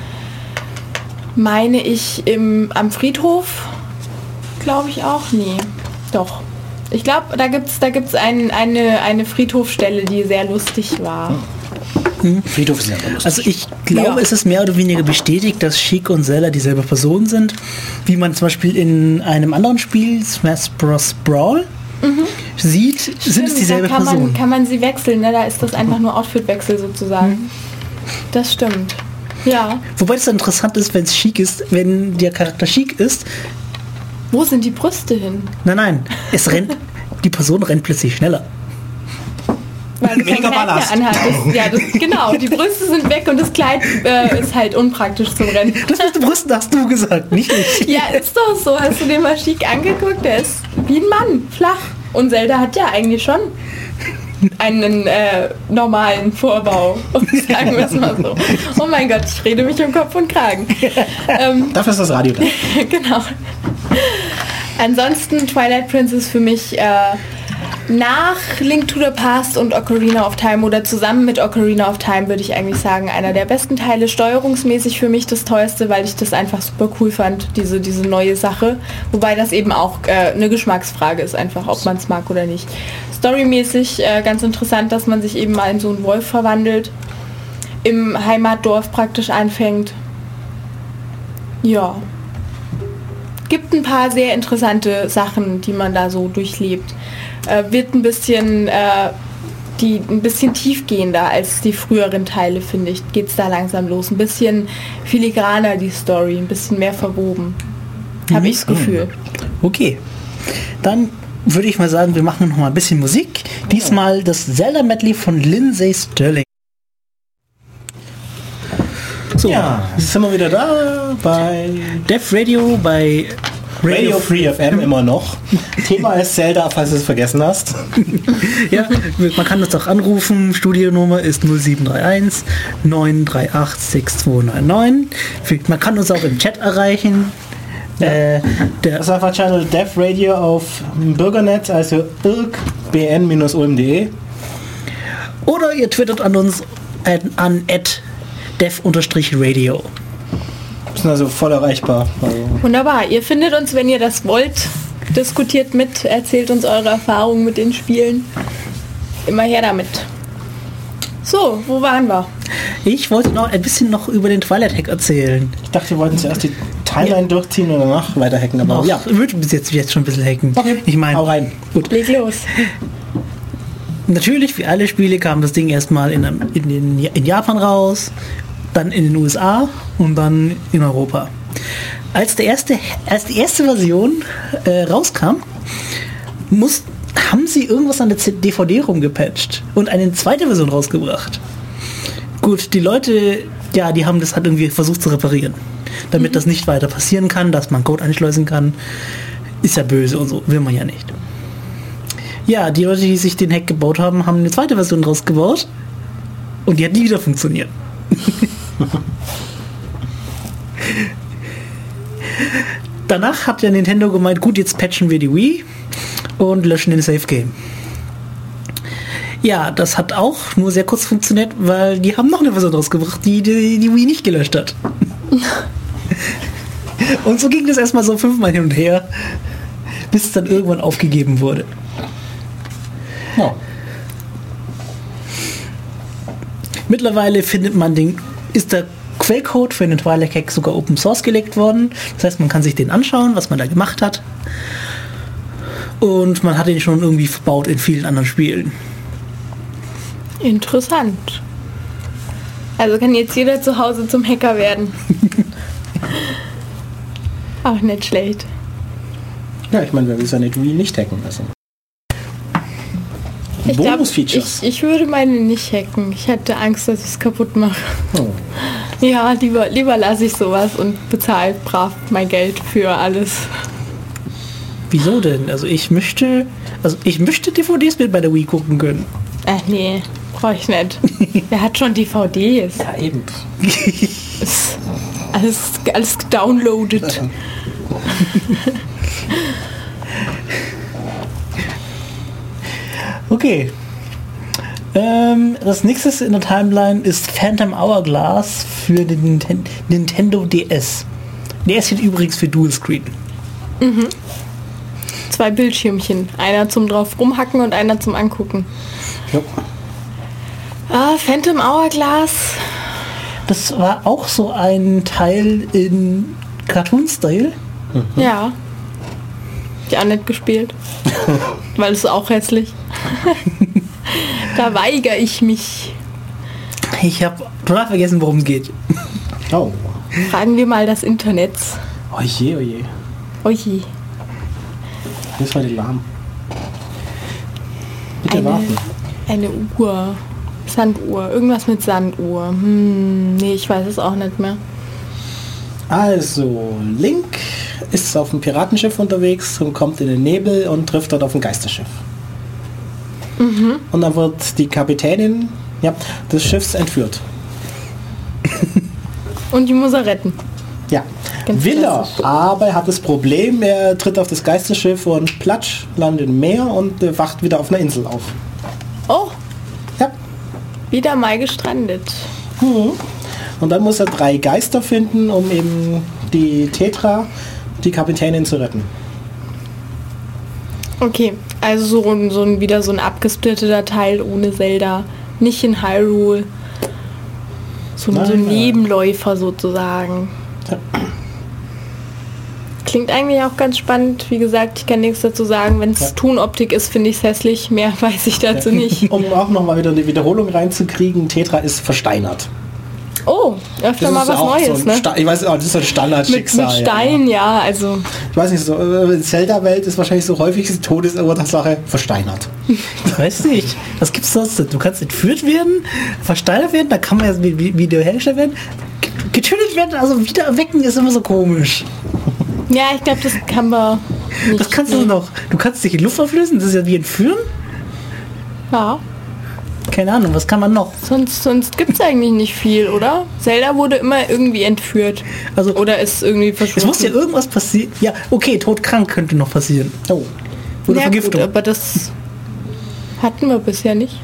meine ich im, am Friedhof, glaube ich auch. Nee, doch. Ich glaube, da gibt es da gibt's ein, eine, eine Friedhofstelle, die sehr lustig war. Friedhof ist ja immer lustig. Also ich glaube, Ja. es ist mehr oder weniger bestätigt, dass Chic und Zelda dieselbe Person sind, wie man zum Beispiel in einem anderen Spiel, Smash Bros. Brawl, sieht, sind es Stimmt, dieselbe da kann Person. man, kann man sie wechseln, ne? da ist das einfach nur Outfitwechsel sozusagen. Das stimmt. Ja. Wobei es dann interessant ist, wenn es Chic ist, wenn der Charakter Chic ist, Wo sind die Brüste hin? nein, nein, es rennt, die Person rennt plötzlich schneller. Weil du kein mehr Ballast. anhattest. Ja, das, genau. Die Brüste sind weg und das Kleid äh, ist halt unpraktisch zum Rennen. Das mit den Brüsten hast du gesagt, nicht ich. Ja, ist doch so. Hast du den mal schick angeguckt? Der ist wie ein Mann, flach. Und Zelda hat ja eigentlich schon einen äh, normalen Vorbau. Sagen wir es mal so. Oh mein Gott, ich rede mich um Kopf und Kragen. ähm, Dafür ist das Radio da. genau. Ansonsten Twilight Princess für mich äh, nach Link to the Past und Ocarina of Time oder zusammen mit Ocarina of Time würde ich eigentlich sagen, einer der besten Teile. Steuerungsmäßig für mich das teuerste, weil ich das einfach super cool fand, diese, diese neue Sache. Wobei das eben auch äh, eine Geschmacksfrage ist, einfach ob man es mag oder nicht. Storymäßig äh, ganz interessant, dass man sich eben mal in so einen Wolf verwandelt, im Heimatdorf praktisch anfängt. Ja, gibt ein paar sehr interessante Sachen, die man da so durchlebt. Äh, wird ein bisschen, äh, die, ein bisschen tiefgehender als die früheren Teile, finde ich. Geht es da langsam los. Ein bisschen filigraner die Story, ein bisschen mehr verwoben. Habe ich das Gefühl. Okay. Dann würde ich mal sagen, wir machen noch mal ein bisschen Musik. Diesmal das Zelda Medley von Lindsay Sterling. So, Ja, sind wir wieder da bei Def Radio bei Radio Free FM immer noch. Thema ist Zelda, falls du es vergessen hast. Ja, man kann uns auch anrufen. Studionummer ist 0731 938 6299. Man kann uns auch im Chat erreichen. Äh, der, Das ist einfach Channel Dev Radio auf Bürgernet, also irkbn-ulm.de. oder ihr twittert an uns at, an dev-radio. Sind also voll erreichbar. Also, Wunderbar. Ihr findet uns, wenn ihr das wollt. Diskutiert mit, erzählt uns eure Erfahrungen mit den Spielen. Immer her damit. So, wo waren wir? Ich wollte noch ein bisschen noch über den Twilight Hack erzählen. ich dachte, wir wollten zuerst die Timeline durchziehen und danach weiter hacken. Aber Ach, ja, wird bis jetzt, jetzt schon ein bisschen hacken. Okay, Ich meine, hau rein. Gut. Leg los. Natürlich, wie alle Spiele kam das Ding erstmal in, in, in Japan raus, dann in den USA und dann in Europa. Als, der erste, als die erste Version äh, rauskam, muss, haben sie irgendwas an der DVD rumgepatcht und eine zweite Version rausgebracht. Gut, die Leute, ja, die haben das halt irgendwie versucht zu reparieren. Damit das nicht weiter passieren kann, dass man Code einschleusen kann. Ist ja böse und so, will man ja nicht. Ja, die Leute, die sich den Hack gebaut haben, haben eine zweite Version draus gebaut. Und die hat nie wieder funktioniert. Danach hat ja Nintendo gemeint, gut, jetzt patchen wir die Wii und löschen den Safe Game. Ja, das hat auch nur sehr kurz funktioniert, weil die haben noch eine Version rausgebracht, die die, die Wii nicht gelöscht hat. und so ging das erstmal so fünfmal hin und her, bis es dann irgendwann aufgegeben wurde. Ja. Mittlerweile findet man den, ist der Quellcode für den Twilight Hack sogar Open Source gelegt worden. Das heißt, man kann sich den anschauen, was man da gemacht hat. Und man hat ihn schon irgendwie verbaut in vielen anderen Spielen. Interessant. Also kann jetzt jeder zu Hause zum Hacker werden. Auch nicht schlecht. ja, ich meine, wer will seine Wii nicht hacken lassen? Ich Bonus-Features. ich, ich würde meine nicht hacken. Ich hätte Angst, dass ich es kaputt mache. Oh. Ja, lieber, lieber lasse ich sowas und bezahle brav mein Geld für alles. Wieso denn? Also ich möchte, also ich möchte DVDs mit bei der Wii gucken können. Ach nee, brauche ich nicht. Wer hat schon DVDs? Ja, eben. Alles, alles gedownloadet. Okay. Ähm, das nächste in der Timeline ist Phantom Hourglass für den Ninten Nintendo DS. Der steht übrigens für Dual Screen. Zwei Bildschirmchen. Einer zum drauf rumhacken und einer zum Angucken. Jo. Ah, Phantom Hourglass. Das war auch so ein Teil in Cartoon-Style. Ja. Die auch nicht gespielt. Weil es ist auch hässlich. da weigere ich mich. Ich habe total vergessen, worum es geht. Oh. Fragen wir mal das Internet. Oje, oje. Oje. Das war die lahm. Bitte Eine- warten. Eine Uhr. Sanduhr. Irgendwas mit Sanduhr. Hm, nee, ich weiß es auch nicht mehr. Also, Link ist auf dem Piratenschiff unterwegs und kommt in den Nebel und trifft dort auf ein Geisterschiff. Und dann wird die Kapitänin ja, des Schiffs entführt. Und die muss er retten. Ja, Ganz will er, aber er hat das Problem, er tritt auf das Geisterschiff und platsch, landet im Meer und äh, wacht wieder auf einer Insel auf. Oh, Ja. wieder mal gestrandet. Und dann muss er drei Geister finden, um eben die Tetra, die Kapitänin zu retten. Okay, also so, ein- so ein, wieder so ein abgesplitteter Teil ohne Zelda. Nicht in Hyrule. So, ein- so ein Nein, ja. Nebenläufer sozusagen. Ja. Klingt eigentlich auch ganz spannend. Wie gesagt, ich kann nichts dazu sagen. Wenn es Ja. Tunoptik ist, finde ich es hässlich. Mehr weiß ich dazu nicht. Um auch nochmal wieder eine Wiederholung reinzukriegen, Tetra ist versteinert. Oh, öfter mal ist was auch Neues, so ein ne? Sta- ich weiß, oh, das ist so ein Mit, Standardschicksal. mit Stein, ja. also Ich weiß nicht, so äh, in Zelda-Welt ist wahrscheinlich so häufig die Todesursache versteinert. Ich weiß nicht. Was gibt's sonst? Du kannst entführt werden, versteinert werden, da kann man ja wie- wie- wieder hergestellt werden. Ge- Getötet werden, also wieder erwecken ist immer so komisch. Ja, ich glaube, das kann man nicht. Was kannst du noch? Du kannst dich in Luft auflösen, das ist ja wie entführen. Ja, Keine Ahnung, was kann man noch? sonst, sonst gibt es eigentlich nicht viel, oder? Zelda wurde immer irgendwie entführt. Also- oder ist irgendwie Es verschwunden. muss ja irgendwas passieren. Ja, okay, todkrank könnte noch passieren. Oh. Oder ja, Vergiftung. Gut, aber das hatten wir bisher nicht.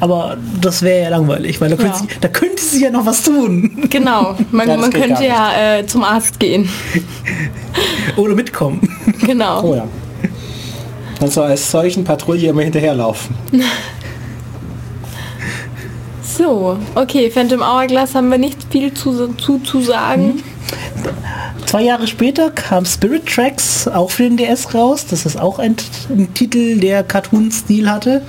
aber das wäre ja langweilig, weil da könnte, Ja. sie, da könnte sie ja noch was tun. Genau, man, Ja, man könnte ja äh, zum Arzt gehen. Oder mitkommen. Genau. Oh ja. Also als solchen Patrouille immer hinterherlaufen. So, okay, Phantom Hourglass haben wir nicht viel zu, zu, zu sagen. Zwei Jahre später kam Spirit Tracks auch für den DS raus. Das ist auch ein, ein Titel, der Cartoon-Stil hatte.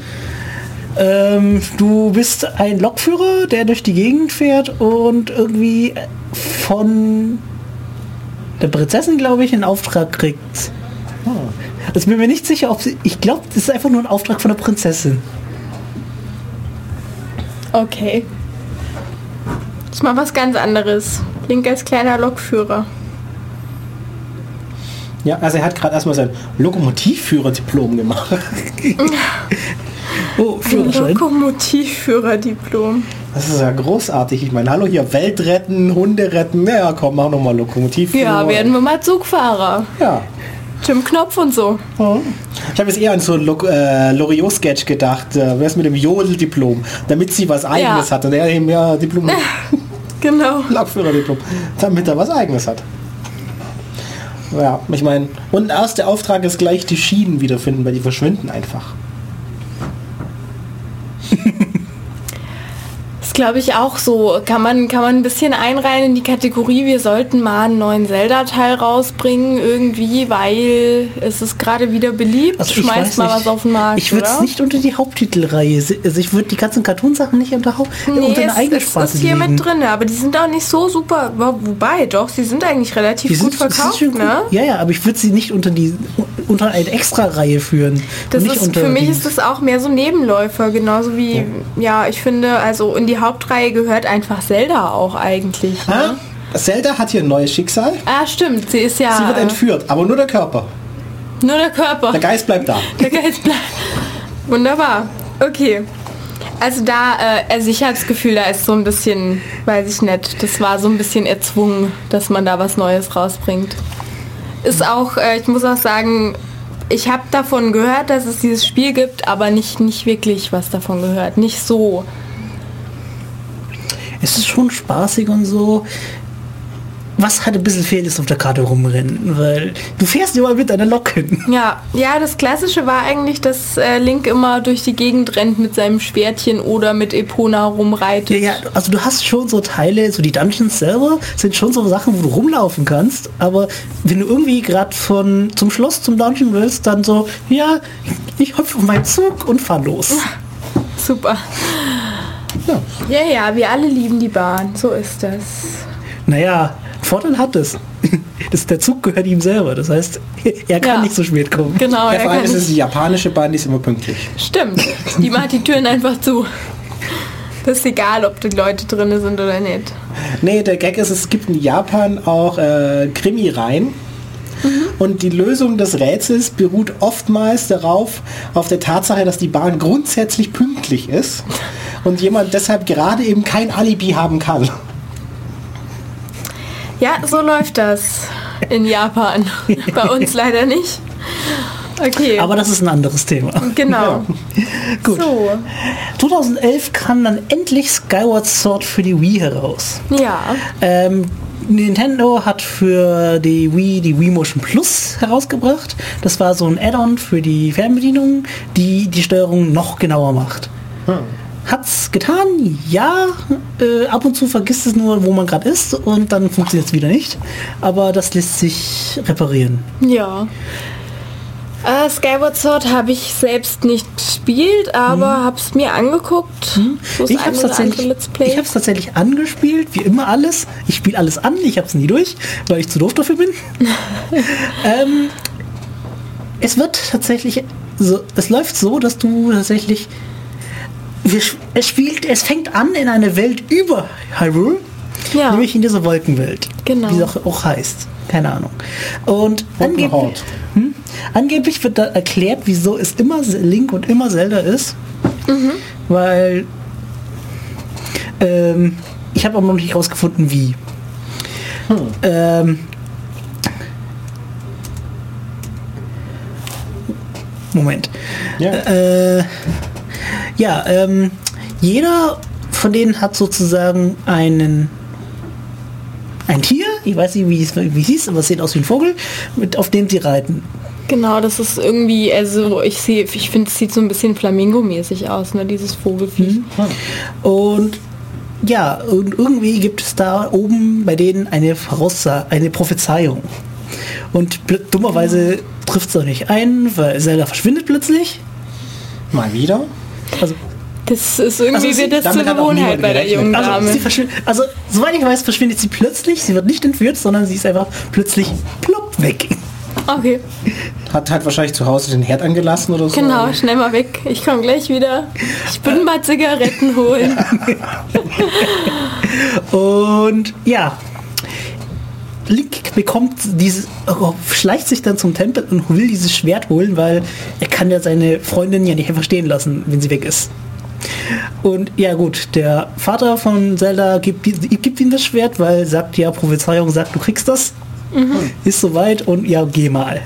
Ähm, du bist ein Lokführer, der durch die Gegend fährt und irgendwie von der Prinzessin, glaube ich, einen Auftrag kriegt. Also bin mir nicht sicher, ob sie. Ich glaube, das ist einfach nur ein Auftrag von der Prinzessin. Okay. Das ist mal was ganz anderes. Link als kleiner Lokführer. Ja, also er hat gerade erstmal sein Lokomotivführerdiplom gemacht. Oh, Führerschein. Lokomotivführerdiplom. Das ist ja großartig. Ich meine, hallo hier, Welt retten, Hunde retten. Ja, komm, mach nochmal Lokomotivführer. Ja, werden wir mal Zugfahrer. Ja. Jim Knopf und so. Ich habe jetzt eher an so ein äh, Loriot-Sketch gedacht. Äh, wer ist mit dem Jodeldiplom? Damit sie was Eigenes Ja. hat. Und er eben ja Diplom, Genau. Lokführerdiplom. Damit er was Eigenes hat. Ja, ich meine, und erster Auftrag ist gleich die Schienen wiederfinden, weil die verschwinden einfach. Das glaube ich auch so. Kann man, kann man ein bisschen einreihen in die Kategorie, wir sollten mal einen neuen Zelda-Teil rausbringen, irgendwie, weil es ist gerade wieder beliebt. Also ich Schmeißt mal was auf den Markt. Ich würde es nicht unter die Haupttitelreihe. Also ich würde die ganzen Cartoon-Sachen nicht unter, Haupt Nee, unter eine eigene Sparte ist hier legen. mit drin, aber die sind auch nicht so super. wo- Wobei, doch, sie sind eigentlich relativ Die gut sind- verkauft, schon ne? gut. Ja, ja, aber ich würde sie nicht unter die unter eine Extra-Reihe führen. Das ist, für mich ist das auch mehr so Nebenläufer, genauso wie, ja, ich finde, also in die Hauptreihe gehört einfach Zelda auch eigentlich. Ah, Ne? Zelda hat hier ein neues Schicksal. Ah, stimmt, sie ist ja Sie wird entführt, aber nur der Körper. nur der Körper. Der Geist bleibt da. Der Geist bleibt. Wunderbar. Okay. Also da, äh, also ich habe das Gefühl, da ist so ein bisschen, weiß ich nicht, das war so ein bisschen erzwungen, dass man da was Neues rausbringt. Ist auch, äh, ich muss auch sagen, ich habe davon gehört, dass es dieses Spiel gibt, aber nicht, nicht wirklich was davon gehört. Nicht so. Es ist schon spaßig und so. Was halt ein bisschen fehlt, ist auf der Karte rumrennen, weil du fährst immer mit einer Lok hin. Ja, ja, das Klassische war eigentlich, dass äh, Link immer durch die Gegend rennt mit seinem Schwertchen oder mit Epona rumreitet. Ja, ja, also du hast schon so Teile, so die Dungeons selber sind schon so Sachen, wo du rumlaufen kannst, aber wenn du irgendwie gerade von zum Schloss zum Dungeon willst, dann so, ja, ich hüpfe auf meinen Zug und fahr los. Super. Ja. Ja, ja, wir alle lieben die Bahn. So ist das. Naja, Vorteil hat es. Das, der Zug gehört ihm selber. Das heißt, er kann Ja. nicht so spät kommen. Genau, Ja, er vor allem ist es die japanische Bahn, die ist immer pünktlich. Stimmt. Die macht die Türen einfach zu. Das ist egal, ob die Leute drin sind oder nicht. Nee, der Gag ist, es gibt in Japan auch äh, Krimi-Reihen. Und die Lösung des Rätsels beruht oftmals darauf, auf der Tatsache, dass die Bahn grundsätzlich pünktlich ist und jemand deshalb gerade eben kein Alibi haben kann. Ja, so läuft das in Japan. Bei uns leider nicht. Okay, Aber das ist ein anderes Thema. genau. Gut. So, 2011 kam dann endlich Skyward Sword für die Wii heraus. ja. Ähm, Nintendo hat für die Wii die Wii Motion Plus herausgebracht. Das war so ein Add-on für die Fernbedienung, die die Steuerung noch genauer macht. Hat's getan? Ja. Äh, ab und zu vergisst es nur, wo man gerade ist und dann funktioniert es wieder nicht. Aber das lässt sich reparieren. Ja. Äh, Skyward Sword habe ich selbst nicht gespielt, aber habe es mir angeguckt. Hm. Ich habe es tatsächlich, ich hab's tatsächlich angespielt, wie immer alles. Ich spiele alles an, ich habe es nie durch, weil ich zu doof dafür bin. ähm, es wird tatsächlich, so, es läuft so, dass du tatsächlich, wir, es spielt, es fängt an in eine Welt über Hyrule, Ja. nämlich in dieser Wolkenwelt, Genau. wie es auch, auch heißt. Keine Ahnung. Und angeblich, hm, angeblich wird da erklärt, wieso es immer Link und immer Zelda ist. Weil ähm, ich habe aber noch nicht rausgefunden, wie. Ähm, Moment. Ja. Äh, ja, ähm, jeder von denen hat sozusagen einen ein Tier, ich weiß nicht, wie es, wie es hieß, aber es sieht aus wie ein Vogel, mit, auf dem sie reiten. Genau, das ist irgendwie, also ich sehe, ich finde, es sieht so ein bisschen Flamingo-mäßig aus, ne, dieses Vogelfiech. Und ja, und irgendwie gibt es da oben bei denen eine Voraussage, eine Prophezeiung. Und dummerweise trifft es auch nicht ein, weil Zelda verschwindet plötzlich. Mal wieder. Also, Das ist irgendwie Also sie- wird das zur Gewohnheit bei der jungen also, Dame. sie verschwindet, also, soweit ich weiß, verschwindet sie plötzlich. Sie wird nicht entführt, sondern sie ist einfach plötzlich plopp weg. Okay, Hat halt wahrscheinlich zu Hause den Herd angelassen oder so. genau, schnell mal weg. Ich komme gleich wieder. Ich bin mal Zigaretten holen. Und ja, Link bekommt dieses, oh, schleicht sich dann zum Tempel und will dieses Schwert holen, weil er kann ja seine Freundin ja nicht einfach stehen lassen, wenn sie weg ist. Und ja gut, der Vater von Zelda gibt, gibt ihm das Schwert, weil sagt ja, Prophezeiung sagt, du kriegst das. Ist soweit und ja, geh mal.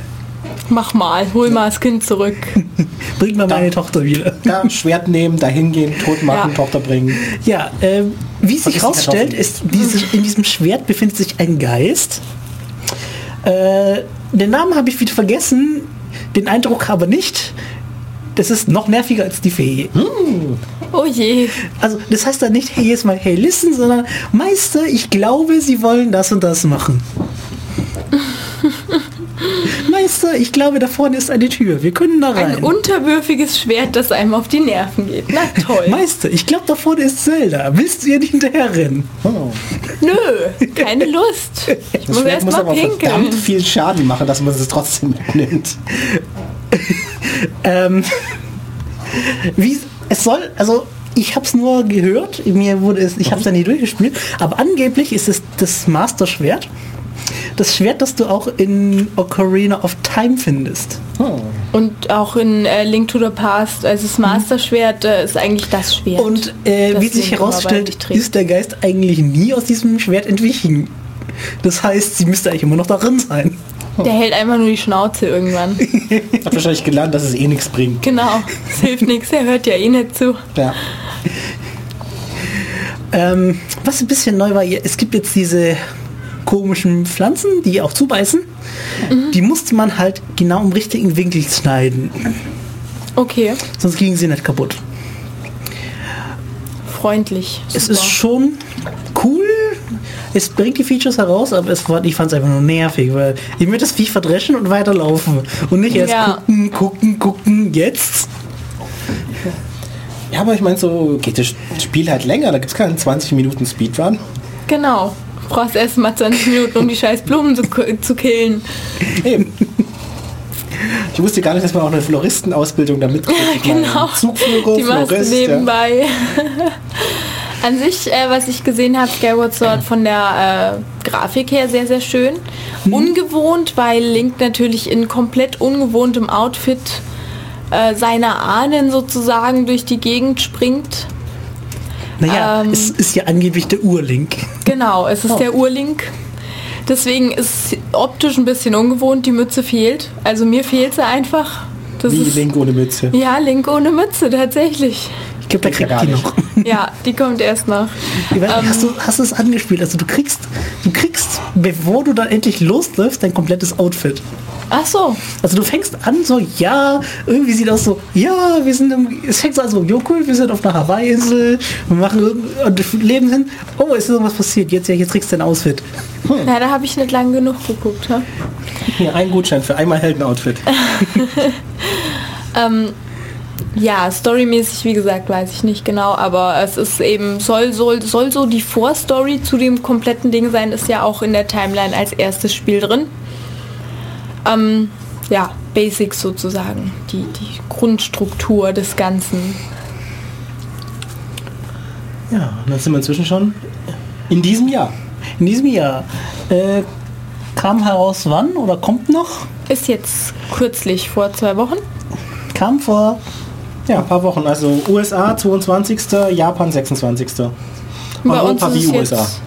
Mach mal, hol mal das Kind zurück. Bring mal meine Tochter wieder. Ja, Schwert nehmen, dahin gehen, tot machen, Ja. Tochter bringen. Ja, ähm, wie sich Vergiss die herausstellt, ist dieses, in diesem Schwert befindet sich ein Geist. Äh, den Namen habe ich wieder vergessen, den Eindruck aber nicht. Das ist noch nerviger als die Fee. Oh je. Also das heißt dann nicht, hey, jetzt mal, hey, listen, sondern Meister, ich glaube, sie wollen das und das machen. Meister, ich glaube, da vorne ist eine Tür. Wir können da Ein rein. unterwürfiges Schwert, das einem auf die Nerven geht. Na toll. Meister, ich glaube, da vorne ist Zelda. Willst du ihr nicht hinterherrennen? Oh. Nö, keine Lust. Ich Das muss Schwert erst muss mal aber pinkeln. verdammt viel Schaden machen, dass man es trotzdem mitnimmt. Ähm, wie es soll, also ich habe es nur gehört, mir wurde es, ich habe es ja nie durchgespielt, aber angeblich ist es das Master Schwert. Das Schwert, das du auch in Ocarina of Time findest. Oh. Und auch in äh, Link to the Past, also das Master-Schwert äh, ist eigentlich das Schwert. Und äh, wie sich herausstellt, ist der Geist eigentlich nie aus diesem Schwert entwichen. Das heißt, sie müsste eigentlich immer noch darin sein. Der hält einfach nur die Schnauze irgendwann. Hat wahrscheinlich gelernt, dass es eh nichts bringt. genau, es hilft nichts, er hört ja eh nicht zu. Ja. Ähm, was ein bisschen neu war, es gibt jetzt diese komischen Pflanzen, die auch zubeißen. Mhm. Die musste man halt genau im richtigen Winkel schneiden. Okay, Sonst gingen sie nicht kaputt. freundlich. Es super. ist schon cool. Es bringt die Features heraus, aber es war, ich fand es einfach nur nervig, weil ich möchte das Viech verdreschen und weiterlaufen. Und nicht erst Ja. gucken, gucken, gucken, jetzt. Ja, aber ich meine, so geht das Spiel halt länger. Da gibt es keinen 20 Minuten Speedrun. Genau. brauchst erst mal 20 Minuten, um die scheiß Blumen zu, zu killen. Eben. Ich wusste gar nicht, dass man auch eine Floristenausbildung damit kriegt. Ich meine, Genau. Zugführer, Die machst du Florist. Ja. An sich, äh, was ich gesehen habe, Skyward Sword von der äh, Grafik her sehr, sehr schön. Mhm. Ungewohnt, weil Link natürlich in komplett ungewohntem Outfit äh, seiner Ahnen sozusagen durch die Gegend springt. Naja, Ähm. es ist ja angeblich der Urlink. Genau, es ist Oh. der Urlink. Deswegen ist es optisch ein bisschen ungewohnt, die Mütze fehlt. Also mir fehlt sie einfach. Das Wie ist, Link ohne Mütze. Ja, Link ohne Mütze, tatsächlich. Ich glaube, da kriegt gar die nicht. noch. Ja, die kommt erst noch. Weiß, Ähm. hast, du, hast du es angespielt? Also du kriegst, du kriegst, bevor du dann endlich losläufst, dein komplettes Outfit. Ach so, Also du fängst an so, ja, irgendwie sieht aus so, ja, wir sind im, es fängt an so, jo cool, wir sind auf einer Hawaii-Insel, wir machen und leben hin, oh, ist irgendwas passiert, jetzt, ja, jetzt kriegst du dein Outfit. ja, da habe ich nicht lang genug geguckt. Ja? Hier, ein Gutschein für einmal Heldenoutfit. Ähm, ja, storymäßig, wie gesagt, weiß ich nicht genau, aber es ist eben, soll, soll, soll so die Vorstory zu dem kompletten Ding sein, ist ja auch in der Timeline als erstes Spiel drin. Ähm, ja, Basics sozusagen, die, die Grundstruktur des Ganzen. Ja, und dann sind wir inzwischen schon in diesem Jahr. In diesem Jahr äh, kam heraus wann oder kommt noch? Ist jetzt kürzlich, vor zwei Wochen. Kam vor, Ja, ein paar Wochen. Also USA 22., Japan 26. Bei Europa uns ist wie es USA. jetzt,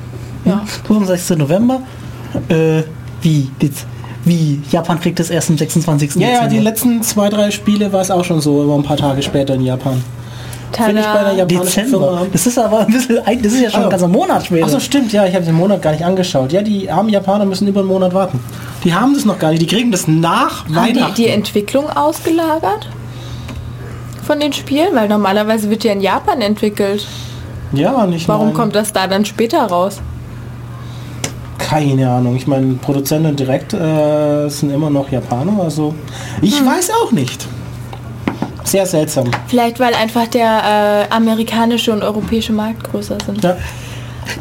ja, 25. November. Äh, wie? Jetzt, wie? Japan kriegt es erst am 26. Ja, ja, die letzten zwei, drei Spiele war es auch schon so, immer ein paar Tage später in Japan. Finde ich bei der japanischen Dezember. Firma. Das ist aber ein bisschen, ein- das ist ja schon ein Ah. ganzer Monat später. Achso, stimmt, ja, ich habe den Monat gar nicht angeschaut. Ja, die armen Japaner müssen über einen Monat warten. Die haben das noch gar nicht, die kriegen das nach Haben die, Weihnachten. die Entwicklung ausgelagert? Von den Spielen? Weil normalerweise wird ja in Japan entwickelt. ja, nicht Warum mein- kommt das da dann später raus? Keine Ahnung. Ich meine, Produzenten direkt äh, sind immer noch Japaner, also ich Hm. weiß auch nicht. Sehr seltsam. Vielleicht weil einfach der äh, amerikanische und europäische Markt größer sind. Ja.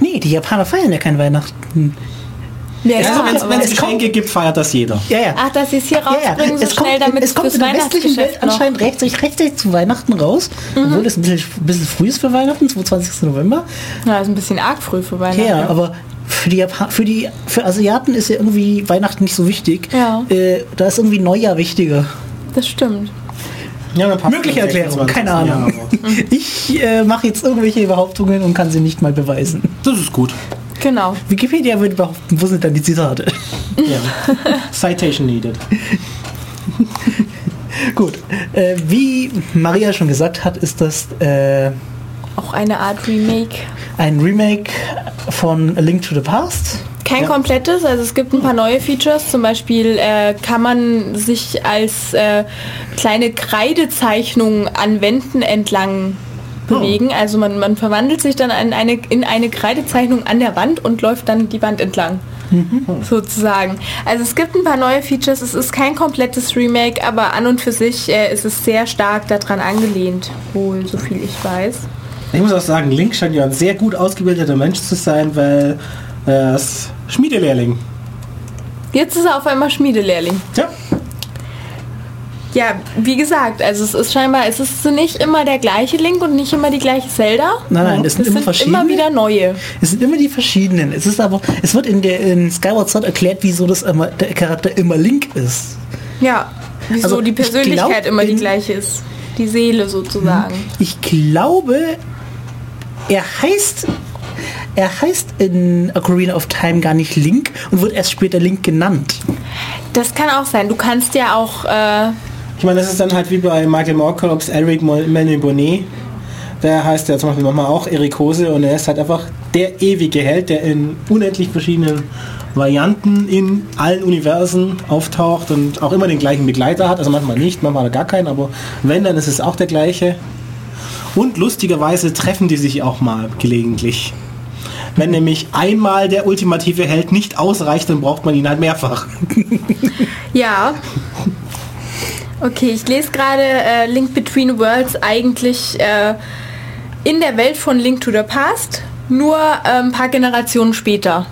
nee, die Japaner feiern ja kein Weihnachten. Ja, ja, wenn es Geschenke gibt, feiert das jeder. Ja, ja. Ach, dass sie es hier Ja, ja. rausbringen, so Es kommt, schnell, damit es kommt fürs in der westlichen Welt anscheinend rechtzeitig, rechtzeitig zu Weihnachten raus, Mhm. obwohl es ein bisschen, ein bisschen früh ist für Weihnachten, 22. November. Ja, ist ein bisschen arg früh für Weihnachten. Ja, aber für die, Japan für die für Asiaten ist ja irgendwie Weihnachten nicht so wichtig. Ja. Äh, da ist irgendwie Neujahr wichtiger. Das stimmt. Ja, Mögliche das Erklärung, 26. keine Ahnung. Ja, aber Ich äh, mache jetzt irgendwelche Behauptungen und kann sie nicht mal beweisen. das ist gut. Genau. Wikipedia würde behaupten, wo sind dann die Zitate? Ja. Citation needed. Gut. Äh, wie Maria schon gesagt hat, ist das äh, Auch eine Art Remake. ein Remake von A Link to the Past. Kein Ja. komplettes, also es gibt ein paar neue Features. Zum Beispiel äh, kann man sich als äh, kleine Kreidezeichnung an Wänden entlang bewegen. Also man, man verwandelt sich dann in eine, in eine Kreidezeichnung an der Wand und läuft dann die Wand entlang. Sozusagen. Also es gibt ein paar neue Features. Es ist kein komplettes Remake, aber an und für sich äh, ist es sehr stark daran angelehnt. Wohl, so viel ich weiß. Ich muss auch sagen, Link scheint ja ein sehr gut ausgebildeter Mensch zu sein, weil äh, er ist Schmiedelehrling. Jetzt ist er auf einmal Schmiedelehrling. Tja, Ja, wie gesagt, also es ist scheinbar, es ist nicht immer der gleiche Link und nicht immer die gleiche Zelda. Nein, nein, es sind es immer sind verschiedene. immer wieder neue. Es sind immer die verschiedenen. Es ist aber, es wird in der in Skyward Sword erklärt, wieso das immer, der Charakter immer Link ist. Ja, wieso Also, die ich Persönlichkeit glaub, immer die gleiche ist. Die Seele sozusagen. Ich glaube, er heißt, er heißt in Ocarina of Time gar nicht Link und wird erst später Link genannt. Das kann auch sein. Du kannst ja auch, äh, ich meine, das ist dann halt wie bei Michael Morkalops Eric Bonnet. Der heißt ja zum Beispiel nochmal auch Erik Hose und er ist halt einfach der ewige Held, der in unendlich verschiedenen Varianten in allen Universen auftaucht und auch immer den gleichen Begleiter hat. Also manchmal nicht, manchmal hat er gar keinen, aber wenn, dann ist es auch der gleiche. Und lustigerweise treffen die sich auch mal gelegentlich. Wenn nämlich einmal der ultimative Held nicht ausreicht, dann braucht man ihn halt mehrfach. ja. Okay, ich lese gerade äh, Link Between Worlds eigentlich äh, in der Welt von Link to the Past, nur äh, ein paar Generationen später.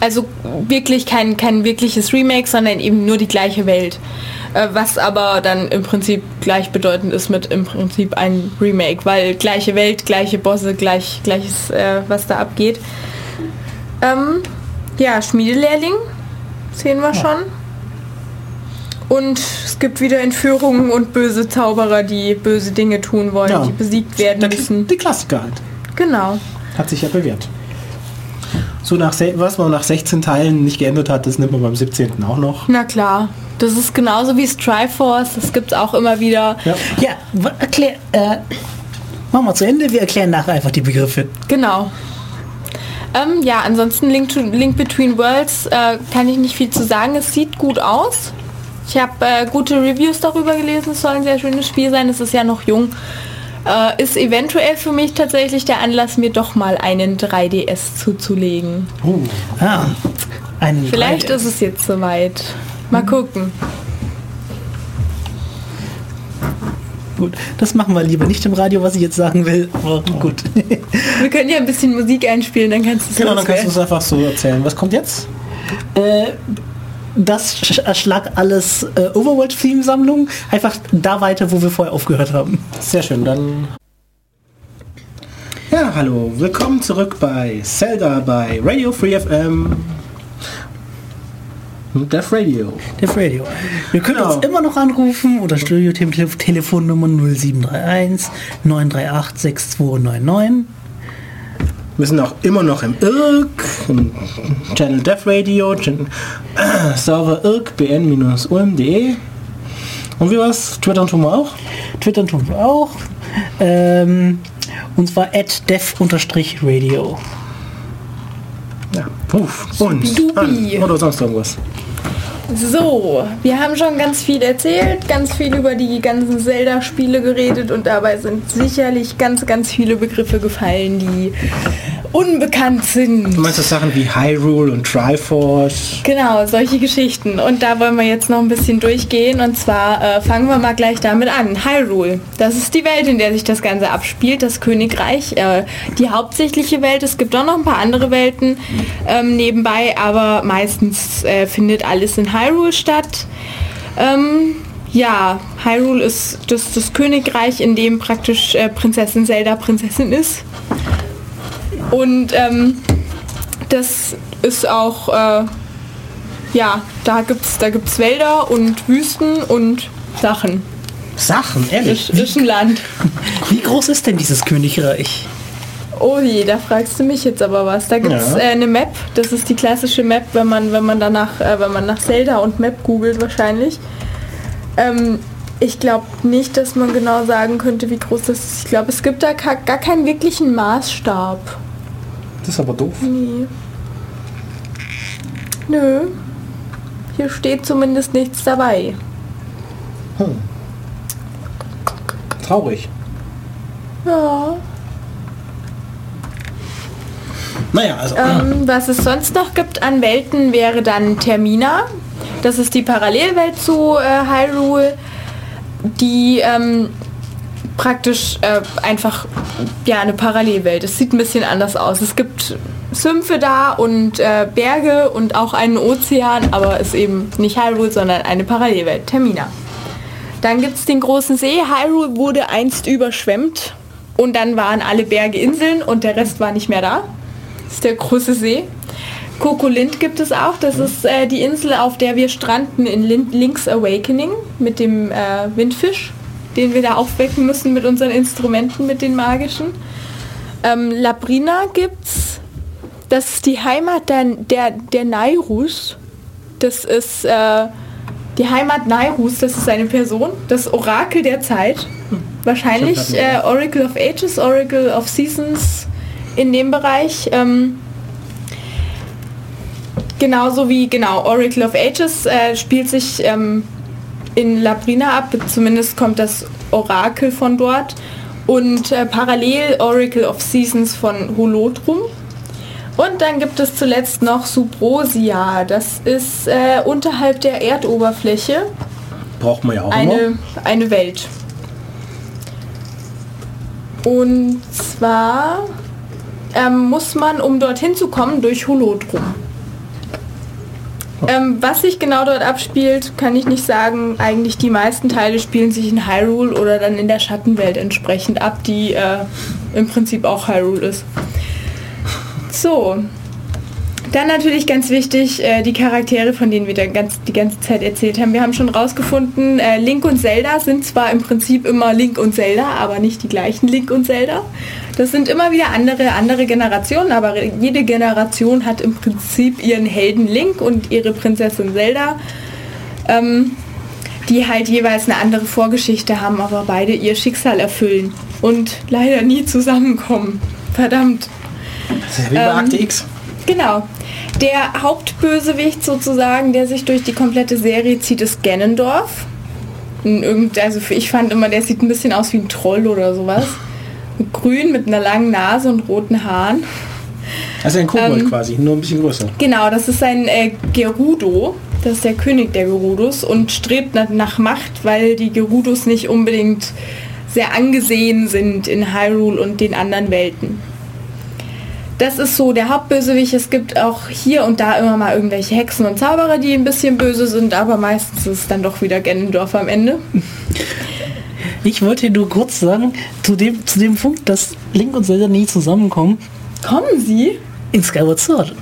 Also wirklich kein, kein wirkliches Remake, sondern eben nur die gleiche Welt. Äh, was aber dann im Prinzip gleichbedeutend ist mit im Prinzip ein Remake, weil gleiche Welt, gleiche Bosse, gleich, gleiches, äh, was da abgeht. Ähm, ja, Schmiedelehrling sehen wir schon. Und es gibt wieder Entführungen und böse Zauberer, die böse Dinge tun wollen, Ja. die besiegt werden Der- müssen. Die Klassiker halt. Genau. Hat sich ja bewährt. So nach, was man nach 16 Teilen nicht geändert hat, das nimmt man beim 17. auch noch. Na klar. Das ist genauso wie Strikeforce, das gibt es auch immer wieder. Ja. Ja, erklär, äh, machen wir zu Ende, wir erklären nachher einfach die Begriffe. Genau. Ähm, ja, ansonsten Link, to, Link Between Worlds äh, kann ich nicht viel zu sagen. Es sieht gut aus. Ich habe äh, gute Reviews darüber gelesen. Es soll ein sehr schönes Spiel sein. Es ist ja noch jung. Äh, ist eventuell für mich tatsächlich der Anlass, mir doch mal einen 3DS zuzulegen. Oh, Ah, einen Vielleicht drei- ist es jetzt soweit. Mal gucken. Gut, das machen wir lieber nicht im Radio, was ich jetzt sagen will. Aber gut. Wir können ja ein bisschen Musik einspielen, dann kannst du es genau, dann kannst du es einfach so erzählen. Was kommt jetzt? äh, das sch- erschlag alles äh, Overworld-Theme-Sammlung. Einfach da weiter, wo wir vorher aufgehört haben. Sehr schön, dann... Ja, hallo, willkommen zurück bei Zelda bei Radio Free FM. Death Radio. Dev Radio. Wir können Genau. uns immer noch anrufen unter Studio-Telefonnummer 0731 938 6299. Wir sind auch immer noch im IRC, im Channel Death Radio, Gen äh, Server IRC bn-ulm.de. Und wie was? Twitter tun wir auch? Twitter tun wir auch. Ähm, und zwar at dev-radio. Ja. Und Supidupi. an. oder sonst irgendwas. So, wir haben schon ganz viel erzählt, ganz viel über die ganzen Zelda-Spiele geredet und dabei sind sicherlich ganz, ganz viele Begriffe gefallen, die unbekannt sind. Du meinst das Sachen wie Hyrule und Triforce? Genau, solche Geschichten. Und da wollen wir jetzt noch ein bisschen durchgehen. Und zwar äh, fangen wir mal gleich damit an. Hyrule. Das ist die Welt, in der sich das Ganze abspielt, das Königreich. Äh, die hauptsächliche Welt. Es gibt auch noch ein paar andere Welten ähm, nebenbei, aber meistens äh, findet alles in Hyrule statt. Ähm, ja, Hyrule ist das, das Königreich, in dem praktisch äh, Prinzessin Zelda Prinzessin ist. Und ähm, das ist auch, äh, ja, da gibt's, da gibt's Wälder und Wüsten und Sachen. Sachen, ehrlich. Ist, ist ein Land. Wie groß ist denn dieses Königreich? Oh je, da fragst du mich jetzt aber was. Da gibt's Ja. äh, eine Map. Das ist die klassische Map, wenn man, wenn man danach, äh, wenn man nach Zelda und Map googelt wahrscheinlich. Ähm, ich glaube nicht, dass man genau sagen könnte, wie groß das ist. Ich glaube, es gibt da gar keinen wirklichen Maßstab. Das ist aber doof. Nee. Nö. Hier steht zumindest nichts dabei. Hm. Traurig. Ja. Naja, also. Ähm, was es sonst noch gibt an Welten wäre dann Termina. Das ist die Parallelwelt zu äh, Hyrule, die ähm, praktisch äh, einfach ja eine Parallelwelt. Es sieht ein bisschen anders aus. Es gibt Sümpfe da und äh, Berge und auch einen Ozean, aber ist eben nicht Hyrule, sondern eine Parallelwelt, Termina. Dann gibt es den großen See. Hyrule wurde einst überschwemmt und dann waren alle Berge Inseln und der Rest war nicht mehr da. Das ist der große See. Kokolind gibt es auch. Das ist äh, die Insel, auf der wir stranden in Lin Link's Awakening mit dem äh, Windfisch, den wir da aufwecken müssen mit unseren Instrumenten, mit den magischen. Ähm, Labrina gibt's. Das ist die Heimat der, der, der Nairus. Das ist äh, die Heimat Nairus. Das ist eine Person. Das Orakel der Zeit. Wahrscheinlich Ich hab äh, Oracle of Ages, Oracle of Seasons in dem Bereich. Ähm, genauso wie, genau, Oracle of Ages äh, spielt sich ähm, in Labrina ab, zumindest kommt das Orakel von dort. Und äh, parallel Oracle of Seasons von Holotrum. Und dann gibt es zuletzt noch Subrosia. Das ist äh, unterhalb der Erdoberfläche Braucht man ja auch immer. eine, eine Welt. Und zwar ähm, muss man, um dorthin zu kommen, durch Holotrum. Ähm, was sich genau dort abspielt, kann ich nicht sagen. Eigentlich die meisten Teile spielen sich in Hyrule oder dann in der Schattenwelt entsprechend ab, die äh, im Prinzip auch Hyrule ist. So. Dann natürlich ganz wichtig, äh, die Charaktere, von denen wir dann ganz, die ganze Zeit erzählt haben. Wir haben schon rausgefunden, äh, Link und Zelda sind zwar im Prinzip immer Link und Zelda, aber nicht die gleichen Link und Zelda. Das sind immer wieder andere, andere Generationen, aber jede Generation hat im Prinzip ihren Helden Link und ihre Prinzessin Zelda, ähm, die halt jeweils eine andere Vorgeschichte haben, aber beide ihr Schicksal erfüllen und leider nie zusammenkommen. Verdammt. Das ist ja wie bei Ähm, Akte X. Genau. Der Hauptbösewicht sozusagen, der sich durch die komplette Serie zieht, ist Irgend, also ich fand immer, der sieht ein bisschen aus wie ein Troll oder sowas. Grün mit einer langen Nase und roten Haaren. Also ein Kobold ähm, quasi, nur ein bisschen größer. Genau, das ist ein äh, Gerudo. Das ist der König der Gerudos und strebt nach, nach Macht, weil die Gerudos nicht unbedingt sehr angesehen sind in Hyrule und den anderen Welten. Das ist so der Hauptbösewicht. Es gibt auch hier und da immer mal irgendwelche Hexen und Zauberer, die ein bisschen böse sind, aber meistens ist es dann doch wieder Ganondorf am Ende. Ich wollte nur kurz sagen, zu dem, zu dem Punkt, dass Link und Zelda nie zusammenkommen, Kommen sie? in Skyward Sword.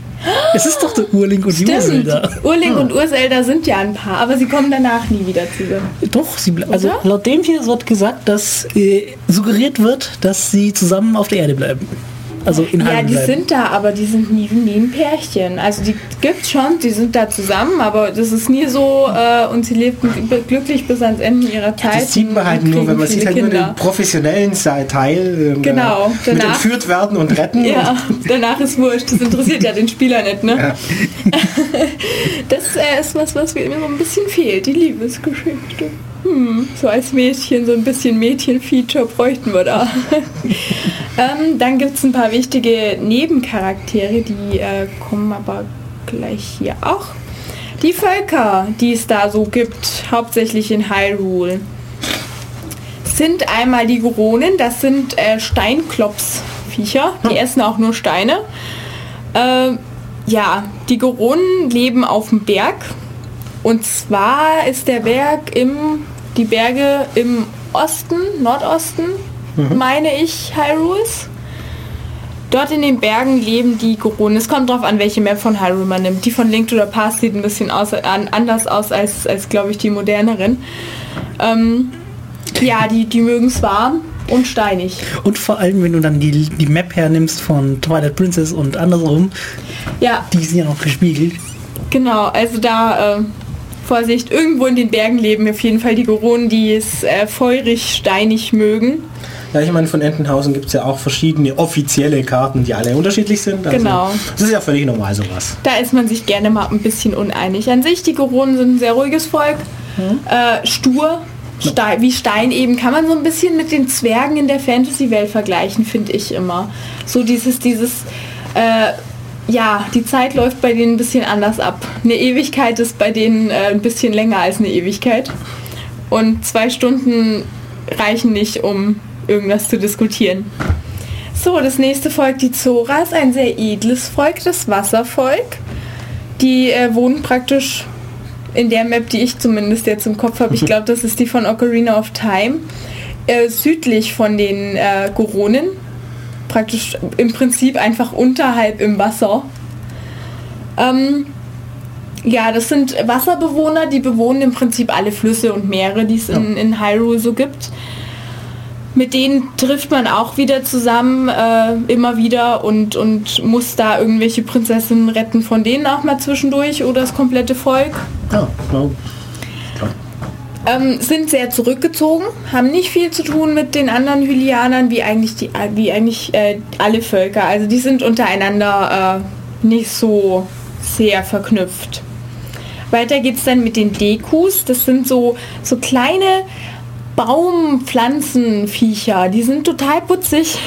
Es ist doch der Urlink und die. Urzelda. Urlink und Urzelda sind ja ein Paar, aber sie kommen danach nie wieder zusammen. Doch, sie also laut dem hier wird gesagt, dass äh, suggeriert wird, dass sie zusammen auf der Erde bleiben. Also in Ja, die bleiben. sind da, aber die sind nie, nie ein Pärchen. Also die gibt's schon, die sind da zusammen, aber das ist nie so äh, und sie lebten glücklich bis ans Ende ihrer Zeit. Das sieht man und halt nur, wenn man sieht halt nur Kinder. den professionellen Teil. ähm, Genau, äh, Mit danach- entführt werden und retten. Ja, danach ist wurscht. Das interessiert ja den Spieler nicht, ne? Ja. Das äh, ist was, was mir so ein bisschen fehlt, die Liebesgeschichte. Hm, so als Mädchen, so ein bisschen Mädchen-Feature bräuchten wir da. ähm, dann gibt es ein paar wichtige Nebencharaktere, die äh, kommen aber gleich hier auch. Die Völker, die es da so gibt, hauptsächlich in Hyrule, sind einmal die Goronen, das sind äh, Steinklops-Viecher, die essen auch nur Steine. Ähm, ja, die Goronen leben auf dem Berg. Und zwar ist der Berg im, die Berge im Osten, Nordosten, meine ich, Hyrules. Dort in den Bergen leben die Goronen. Es kommt drauf an, welche Map von Hyrule man nimmt. Die von Link to the Past sieht ein bisschen aus, an, anders aus als, als glaube ich, die moderneren. Ähm, ja, die, die mögen es warm und steinig. Und vor allem, wenn du dann die, die Map hernimmst von Twilight Princess und andersrum, Ja, die sind ja noch gespiegelt. Genau, also da, äh, Vorsicht, irgendwo in den Bergen leben auf jeden Fall die Goronen, die es äh, feurig, steinig mögen. Ja, ich meine, von Entenhausen gibt es ja auch verschiedene offizielle Karten, die alle unterschiedlich sind. Also, Genau. Das ist ja völlig normal sowas. Da ist man sich gerne mal ein bisschen uneinig. An sich, die Goronen sind ein sehr ruhiges Volk, äh, stur, Stein, wie Stein eben, kann man so ein bisschen mit den Zwergen in der Fantasy-Welt vergleichen, finde ich immer. So dieses, dieses, äh, ja, die Zeit läuft bei denen ein bisschen anders ab. Eine Ewigkeit ist bei denen äh, ein bisschen länger als eine Ewigkeit. Und zwei Stunden reichen nicht, um irgendwas zu diskutieren. So, das nächste Volk, die Zoras, ein sehr edles Volk, das Wasservolk. Die äh, wohnen praktisch in der Map, die ich zumindest jetzt im Kopf habe. Ich glaube, das ist die von Ocarina of Time. Äh, südlich von den äh, Goronen. Praktisch im Prinzip einfach unterhalb im Wasser. Ähm, ja, das sind Wasserbewohner, die bewohnen im Prinzip alle Flüsse und Meere, die es in, in Hyrule so gibt. Mit denen trifft man auch wieder zusammen, äh, immer wieder und, und muss da irgendwelche Prinzessinnen retten von denen auch mal zwischendurch oder das komplette Volk. Ja, ja. Ähm, sind sehr zurückgezogen, haben nicht viel zu tun mit den anderen Hylianern, wie eigentlich, die, wie eigentlich äh, alle Völker. Also die sind untereinander äh, nicht so sehr verknüpft. Weiter geht es dann mit den Dekus. Das sind so, so kleine Baumpflanzenviecher. Die sind total putzig.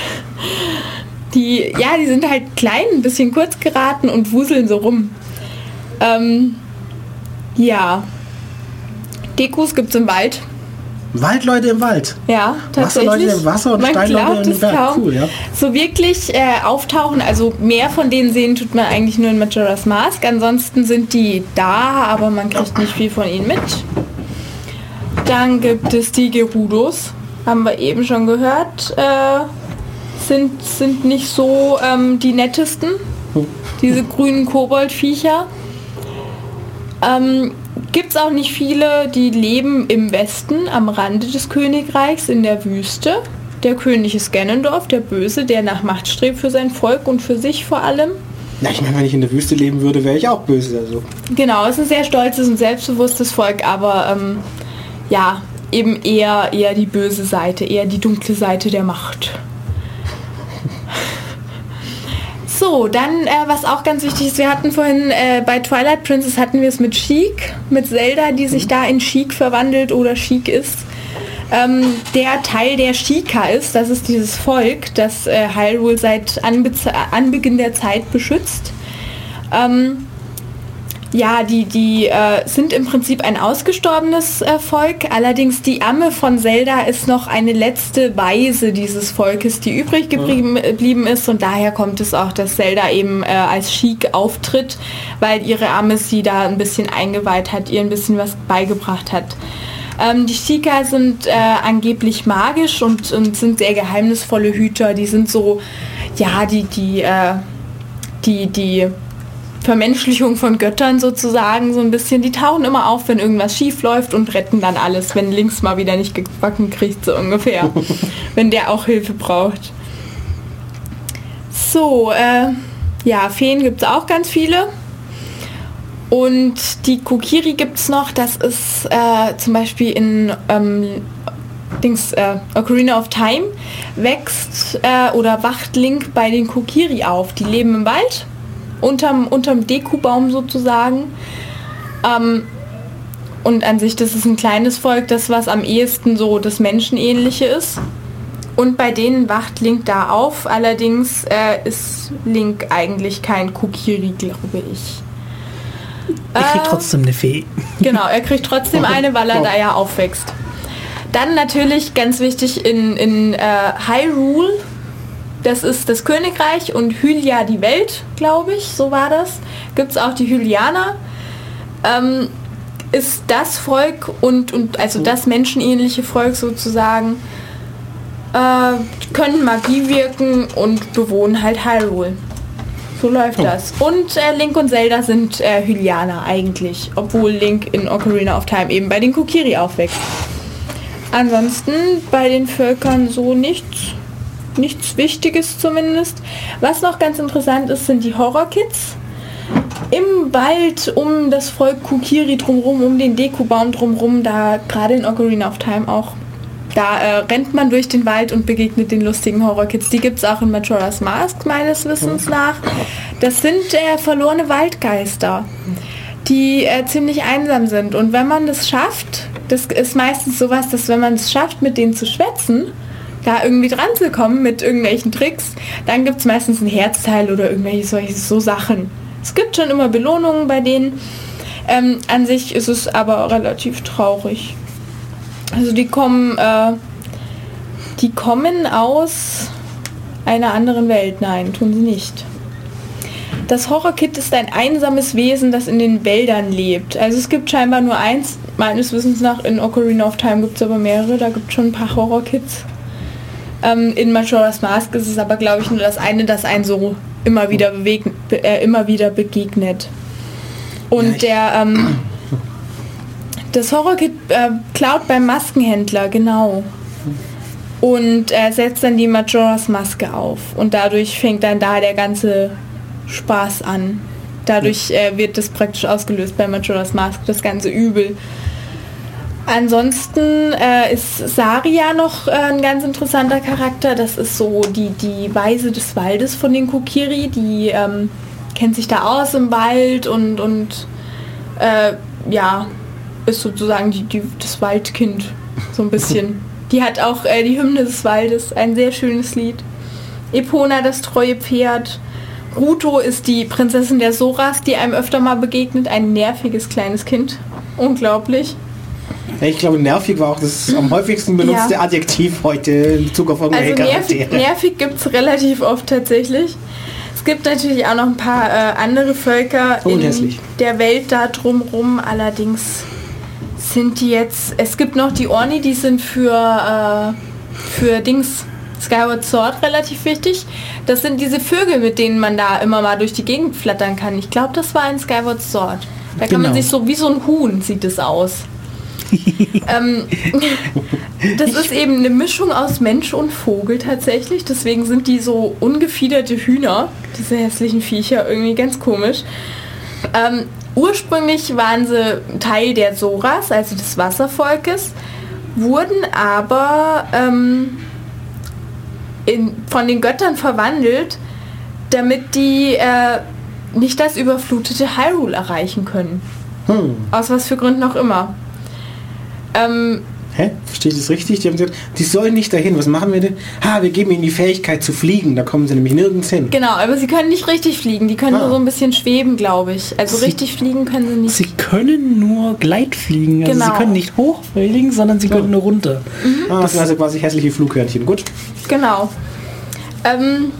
Die, ja, die sind halt klein, ein bisschen kurz geraten und wuseln so rum. Ähm, ja. Dekus gibt es im Wald. Waldleute im Wald. Ja, tatsächlich. Wasserleute im Wasser und man Steinleute im Berg. kaum. Cool, ja. So wirklich äh, auftauchen, also mehr von denen sehen tut man eigentlich nur in Majora's Mask. Ansonsten sind die da, aber man kriegt nicht viel von ihnen mit. Dann gibt es die Gerudos, haben wir eben schon gehört. Äh, sind, sind nicht so ähm, die nettesten, diese grünen Koboldviecher. Ähm, Gibt es auch nicht viele, die leben im Westen, am Rande des Königreichs, in der Wüste. Der König ist Ganondorf, der Böse, der nach Macht strebt für sein Volk und für sich vor allem. Ja, ich meine, wenn ich in der Wüste leben würde, wäre ich auch böse. Also. Genau, es ist ein sehr stolzes und selbstbewusstes Volk, aber ähm, ja, eben eher, eher die böse Seite, eher die dunkle Seite der Macht. So, dann, äh, was auch ganz wichtig ist, wir hatten vorhin äh, bei Twilight Princess hatten wir es mit Chic, mit Zelda, die sich da in Chic verwandelt oder Chic ist. Ähm, der Teil der Shika ist, das ist dieses Volk, das äh, Hyrule seit Anbe Anbeginn der Zeit beschützt. Ähm, ja, die, die äh, sind im Prinzip ein ausgestorbenes äh, Volk. Allerdings die Amme von Zelda ist noch eine letzte Weise dieses Volkes, die übrig geblieben, geblieben ist. Und daher kommt es auch, dass Zelda eben äh, als Sheik auftritt, weil ihre Amme sie da ein bisschen eingeweiht hat, ihr ein bisschen was beigebracht hat. Ähm, die Shika sind äh, angeblich magisch und, und sind sehr geheimnisvolle Hüter. Die sind so, ja, die, die, äh, die, die Vermenschlichung von Göttern sozusagen so ein bisschen. Die tauchen immer auf, wenn irgendwas schief läuft und retten dann alles, wenn links mal wieder nicht gebacken kriegt, so ungefähr. wenn der auch Hilfe braucht. So, äh, ja, Feen gibt es auch ganz viele. Und die Kokiri gibt es noch, das ist äh, zum Beispiel in ähm, Dings, äh, Ocarina of Time, wächst äh, oder wacht Link bei den Kokiri auf. Die leben im Wald unterm, unterm Deku-Baum sozusagen. Ähm, und an sich, das ist ein kleines Volk, das was am ehesten so das Menschenähnliche ist. Und bei denen wacht Link da auf. Allerdings äh, ist Link eigentlich kein Kokiri, glaube ich. Er kriegt Äh, trotzdem eine Fee. Genau, er kriegt trotzdem eine, weil er da ja aufwächst. Dann natürlich ganz wichtig in, in äh, Hyrule, das ist das Königreich und Hylia die Welt, glaube ich, so war das. Gibt es auch die Hylianer. Ähm, ist das Volk und, und also das menschenähnliche Volk sozusagen, äh, können Magie wirken und bewohnen halt Hyrule. So läuft das. Und äh, Link und Zelda sind äh, Hylianer eigentlich, obwohl Link in Ocarina of Time eben bei den Kokiri aufwächst. Ansonsten bei den Völkern so nichts, nichts Wichtiges zumindest. Was noch ganz interessant ist, sind die Horror-Kids. Im Wald um das Volk Kokiri drumherum, um den Deku-Baum drumherum, da gerade in Ocarina of Time auch, da äh, rennt man durch den Wald und begegnet den lustigen Horror-Kids. Die gibt es auch in Majora's Mask meines Wissens nach. Das sind äh, verlorene Waldgeister, die äh, ziemlich einsam sind. Und wenn man das schafft, das ist meistens sowas, dass wenn man es schafft, mit denen zu schwätzen, da irgendwie dran zu kommen mit irgendwelchen Tricks, dann gibt es meistens ein Herzteil oder irgendwelche solche so Sachen. Es gibt schon immer Belohnungen bei denen. Ähm, an sich ist es aber relativ traurig. Also die kommen, äh, die kommen aus einer anderen Welt. Nein, tun sie nicht. Das Horrorkit ist ein einsames Wesen, das in den Wäldern lebt. Also es gibt scheinbar nur eins, meines Wissens nach in Ocarina of Time gibt es aber mehrere, da gibt es schon ein paar Horrorkits. Ähm, in Majora's Mask ist es aber, glaube ich, nur das eine, das einen so immer wieder, bewegt, be, äh, immer wieder begegnet. Und der, ähm, das Horrorkit äh, klaut beim Maskenhändler, genau. Und er setzt dann die Majora's Maske auf. Und dadurch fängt dann da der ganze Spaß an. Dadurch äh, wird das praktisch ausgelöst bei Majora's Mask, das ganze Übel. Ansonsten äh, ist Saria noch äh, ein ganz interessanter Charakter. Das ist so die, die Weise des Waldes von den Kokiri. Die ähm, kennt sich da aus im Wald und, und äh, ja, ist sozusagen die, die, das Waldkind. So ein bisschen. Die hat auch äh, die Hymne des Waldes, ein sehr schönes Lied. Epona, das treue Pferd. Ruto ist die Prinzessin der Soras, die einem öfter mal begegnet. Ein nerviges kleines Kind. Unglaublich. Ich glaube, nervig war auch das am häufigsten benutzte Ja. Adjektiv heute in Bezug auf irgendwelche Also nervig, Charaktere. nervig gibt es relativ oft tatsächlich. Es gibt natürlich auch noch ein paar äh, andere Völker Und in hässlich. der Welt da drumrum. Allerdings sind die jetzt. Es gibt noch die Orni, die sind für, äh, für Dings Skyward Sword relativ wichtig. Das sind diese Vögel, mit denen man da immer mal durch die Gegend flattern kann. Ich glaube, das war ein Skyward Sword. Da kann man Genau. sich so wie so ein Huhn sieht es aus. ähm, das ist eben eine Mischung aus Mensch und Vogel tatsächlich. Deswegen sind die so ungefiederte Hühner, diese hässlichen Viecher, irgendwie ganz komisch. Ähm, ursprünglich waren sie Teil der Soras, also des Wasservolkes, wurden aber ähm, in, von den Göttern verwandelt, damit die äh, nicht das überflutete Hyrule erreichen können. Hm. Aus was für Gründen auch immer. Ähm, Hä? Verstehe ich das richtig? Die haben gesagt, die sollen nicht dahin. Was machen wir denn? Ha, wir geben ihnen die Fähigkeit zu fliegen. Da kommen sie nämlich nirgends hin. genau, aber sie können nicht richtig fliegen. Die können Ah. nur so ein bisschen schweben, glaube ich. Also Sie- richtig fliegen können sie nicht. Sie können nur Gleitfliegen. Also Genau. sie können nicht hochfliegen, sondern sie können nur runter. Ah, das sind also quasi hässliche Flughörnchen. Gut. Genau. Ähm,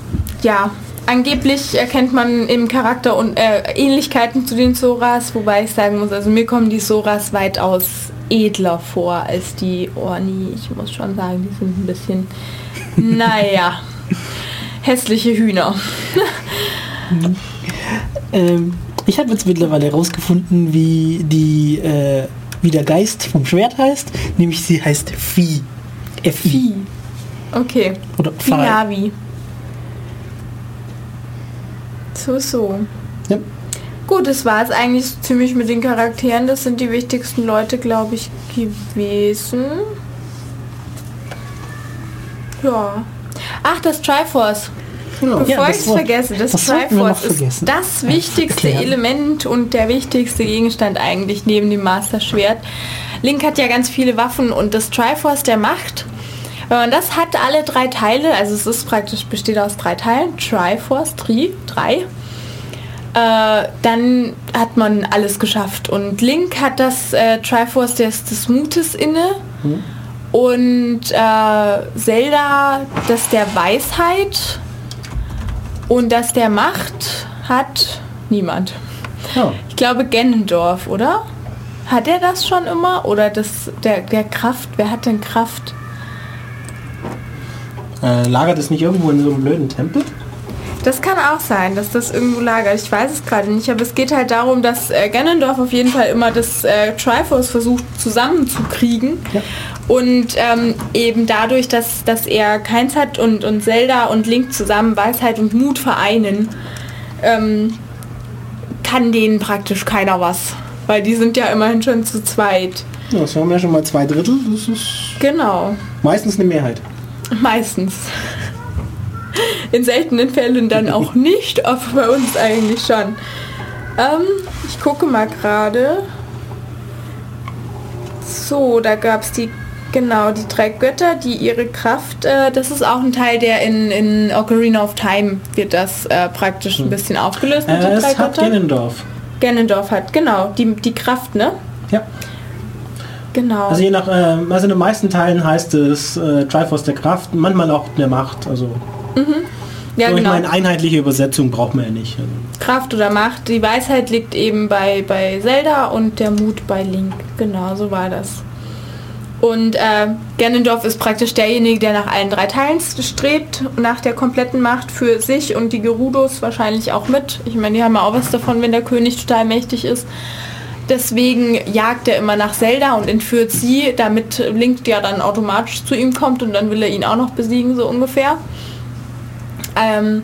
ja, angeblich erkennt man im Charakter und äh, Ähnlichkeiten zu den Soras, wobei ich sagen muss, also mir kommen die Soras weitaus edler vor als die Orni. Ich muss schon sagen, die sind ein bisschen, naja, hässliche Hühner. Ähm, ich habe jetzt mittlerweile herausgefunden, wie, die, äh, wie der Geist vom Schwert heißt. Nämlich sie heißt Vieh. F-I. Vieh. Okay, Oder. Navi. So, so. Ja. Gut, das war es eigentlich ziemlich mit den Charakteren. Das sind die wichtigsten Leute, glaube ich, gewesen. Ja. Ach, das Triforce. Genau. Bevor Ja, ich es vergesse, das, Das Triforce ist das wichtigste erklären. Element und der wichtigste Gegenstand eigentlich neben dem Master Schwert. Link hat ja ganz viele Waffen und das Triforce der Macht. Wenn man das hat, alle drei Teile, also es ist praktisch besteht aus drei Teilen, Triforce, Tri, drei, äh, dann hat man alles geschafft. Und Link hat das äh, Triforce des, des Mutes inne und äh, Zelda das der Weisheit und das der Macht hat niemand. Ja. Ich glaube Gennendorf, oder? Hat er das schon immer? Oder das der, der Kraft? Wer hat denn Kraft? Äh, lagert es nicht irgendwo in so einem blöden Tempel? Das kann auch sein, dass das irgendwo lagert. Ich weiß es gerade nicht, aber es geht halt darum, dass äh, Ganondorf auf jeden Fall immer das äh, Triforce versucht zusammenzukriegen. Ja. Und ähm, eben dadurch, dass, dass er keins hat und, und Zelda und Link zusammen Weisheit und Mut vereinen, ähm, kann denen praktisch keiner was. Weil die sind ja immerhin schon zu zweit. Ja, das haben ja schon mal zwei Drittel. Das ist Genau. meistens eine Mehrheit. Meistens. In seltenen Fällen dann auch nicht, aber bei uns eigentlich schon. Ähm, ich gucke mal gerade. So, da gab es die, genau, die drei Götter, die ihre Kraft, äh, das ist auch ein Teil, der in, in Ocarina of Time wird das äh, praktisch ein bisschen aufgelöst mit Äh, den drei es hat Göttern. Genendorf. Ganondorf hat, genau, die, die Kraft, ne? Ja. Genau. Also je nach, äh, also in den meisten Teilen heißt es äh, Triforce der Kraft, manchmal auch der Macht. Also ja, so, ich genau. meine, einheitliche Übersetzung braucht man ja nicht. Also, Kraft oder Macht. Die Weisheit liegt eben bei, bei Zelda und der Mut bei Link. Genau, so war das. Und äh, Ganondorf ist praktisch derjenige, der nach allen drei Teilen strebt, nach der kompletten Macht für sich und die Gerudos wahrscheinlich auch mit. Ich meine, die haben ja auch was davon, wenn der König total mächtig ist. Deswegen jagt er immer nach Zelda und entführt sie, damit Link ja dann automatisch zu ihm kommt und dann will er ihn auch noch besiegen, so ungefähr. Ähm,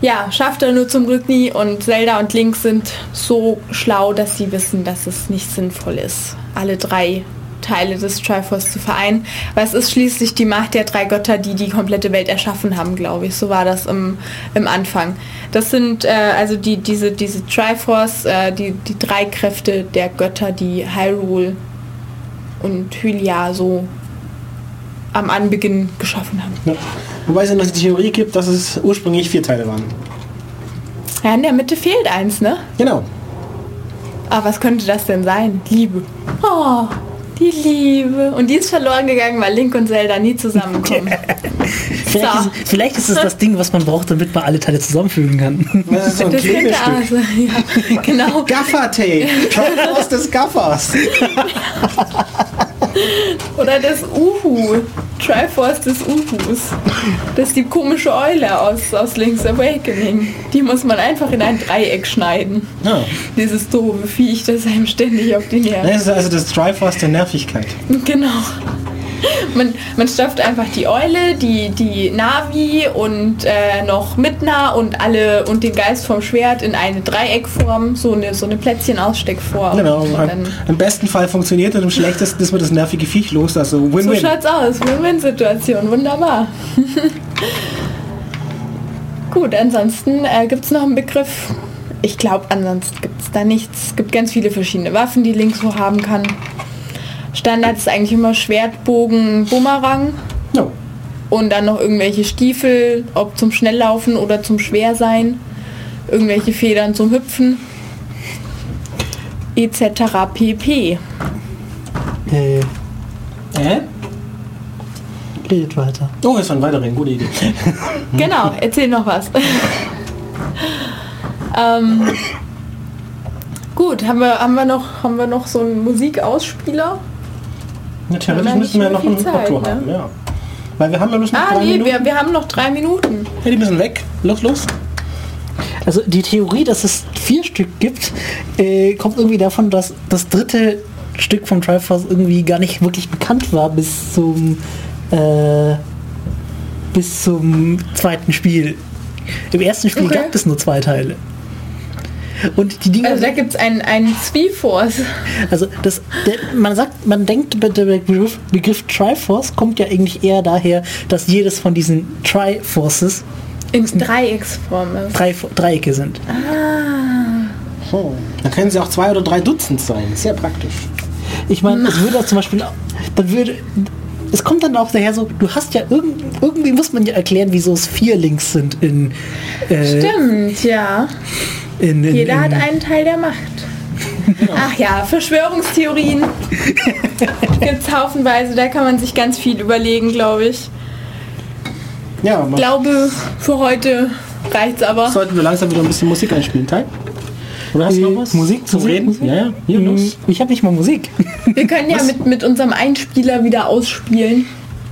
ja, schafft er nur zum Glück nie und Zelda und Link sind so schlau, dass sie wissen, dass es nicht sinnvoll ist, alle drei Teile des Triforce zu vereinen. Weil es ist schließlich die Macht der drei Götter, die die komplette Welt erschaffen haben, glaube ich. So war das im, im Anfang. Das sind äh, also die, diese, diese Triforce, äh, die, die drei Kräfte der Götter, die Hyrule und Hylia so am Anbeginn geschaffen haben. ja. Wobei es ja noch die Theorie gibt, dass es ursprünglich vier Teile waren. Ja, in der Mitte fehlt eins, ne? Genau. Aber was könnte das denn sein? Liebe. Oh, Die Liebe. Und die ist verloren gegangen, weil Link und Zelda nie zusammenkommen. Vielleicht, So. ist, vielleicht ist es das Ding, was man braucht, damit man alle Teile zusammenfügen kann. Das ist so ein Das könnte sein. Ja, genau. Gaffer-Tape. Triforce des Gaffers. Oder das Uhu. Triforce des Uhus. Das ist die komische Eule aus, aus Link's Awakening. Die muss man einfach in ein Dreieck schneiden. Ja. Dieses doofe Viech, das einem ständig auf die Nerven. Das ist also das Triforce der Nervigkeit. Genau. Man, man stopft einfach die Eule, die, die Navi und äh, noch Midna und alle und den Geist vom Schwert in eine Dreieckform, so eine, so eine Plätzchenaussteckform. Genau. Im besten Fall funktioniert und im schlechtesten ist man das nervige Viech los. Also so Win-Win. schaut's aus. Win-Win-Situation. Wunderbar. Gut, ansonsten äh, gibt es noch einen Begriff. Ich glaube, ansonsten gibt es da nichts. Es gibt ganz viele verschiedene Waffen, die Link so haben kann. Standard ist eigentlich immer Schwert, Bogen, Bumerang. Ja. Und dann noch irgendwelche Stiefel, ob zum Schnelllaufen oder zum Schwersein. Irgendwelche Federn zum Hüpfen. Etc. pp. Äh, Äh? redet weiter. Oh, jetzt waren weiterhin. Gute Idee. Genau, erzähl noch was. ähm, gut, haben wir, haben, wir noch, haben wir noch so einen Musikausspieler? Ja, theoretisch Wir haben müssen wir noch mehr ein viel Outro Zeit, haben. ne? Ja. Weil wir haben ja bloß noch Ah, drei nee, Minuten. wir, wir haben noch drei Minuten. Ja, die müssen weg. Los, los. Also die Theorie, dass es vier Stück gibt, äh, kommt irgendwie davon, dass das dritte Stück von Triforce irgendwie gar nicht wirklich bekannt war bis zum äh, bis zum zweiten Spiel. Im ersten Spiel Okay. gab es nur zwei Teile. Und die Dinger, Also da gibt es einen, einen Speedforce. also das, der, man sagt, man denkt, der Begriff, Begriff Triforce kommt ja eigentlich eher daher, dass jedes von diesen Triforces In Dreiecksform ist. drei Dreiecke sind. Oh. Dann können sie auch zwei oder drei Dutzend sein. Sehr praktisch. Ich meine, es würde auch zum Beispiel, dann würde, es kommt dann auch daher so, du hast ja irgend, irgendwie muss man ja erklären, wieso es vier Links sind in, äh, Stimmt, ja. In, in, Jeder hat in einen Teil der Macht. Ach ja, Verschwörungstheorien gibt's haufenweise. Da kann man sich ganz viel überlegen, glaube ich. Ja, man glaube, für heute reicht's aber. sollten wir langsam wieder ein bisschen Musik einspielen. Teil? Oder hast du Äh, noch was? Musik, zum Musik, Reden? Musik? Ja, ja. Hier, los. Ich habe nicht mal Musik. Wir können ja mit, mit unserem Einspieler wieder ausspielen.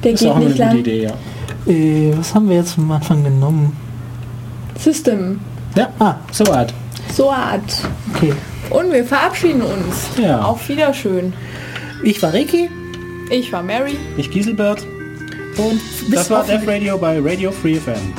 Der Das ist geht auch eine nicht gute lang. Idee, ja. äh, was haben wir jetzt am Anfang genommen? System. Ja, Ah, so Art. So Art. okay. Und wir verabschieden uns. Ja. Auf Wiederschön. Ich war Reiki Ich war Mary. Ich Giselbert. und bis Das war Death Radio bei Radio Free FM.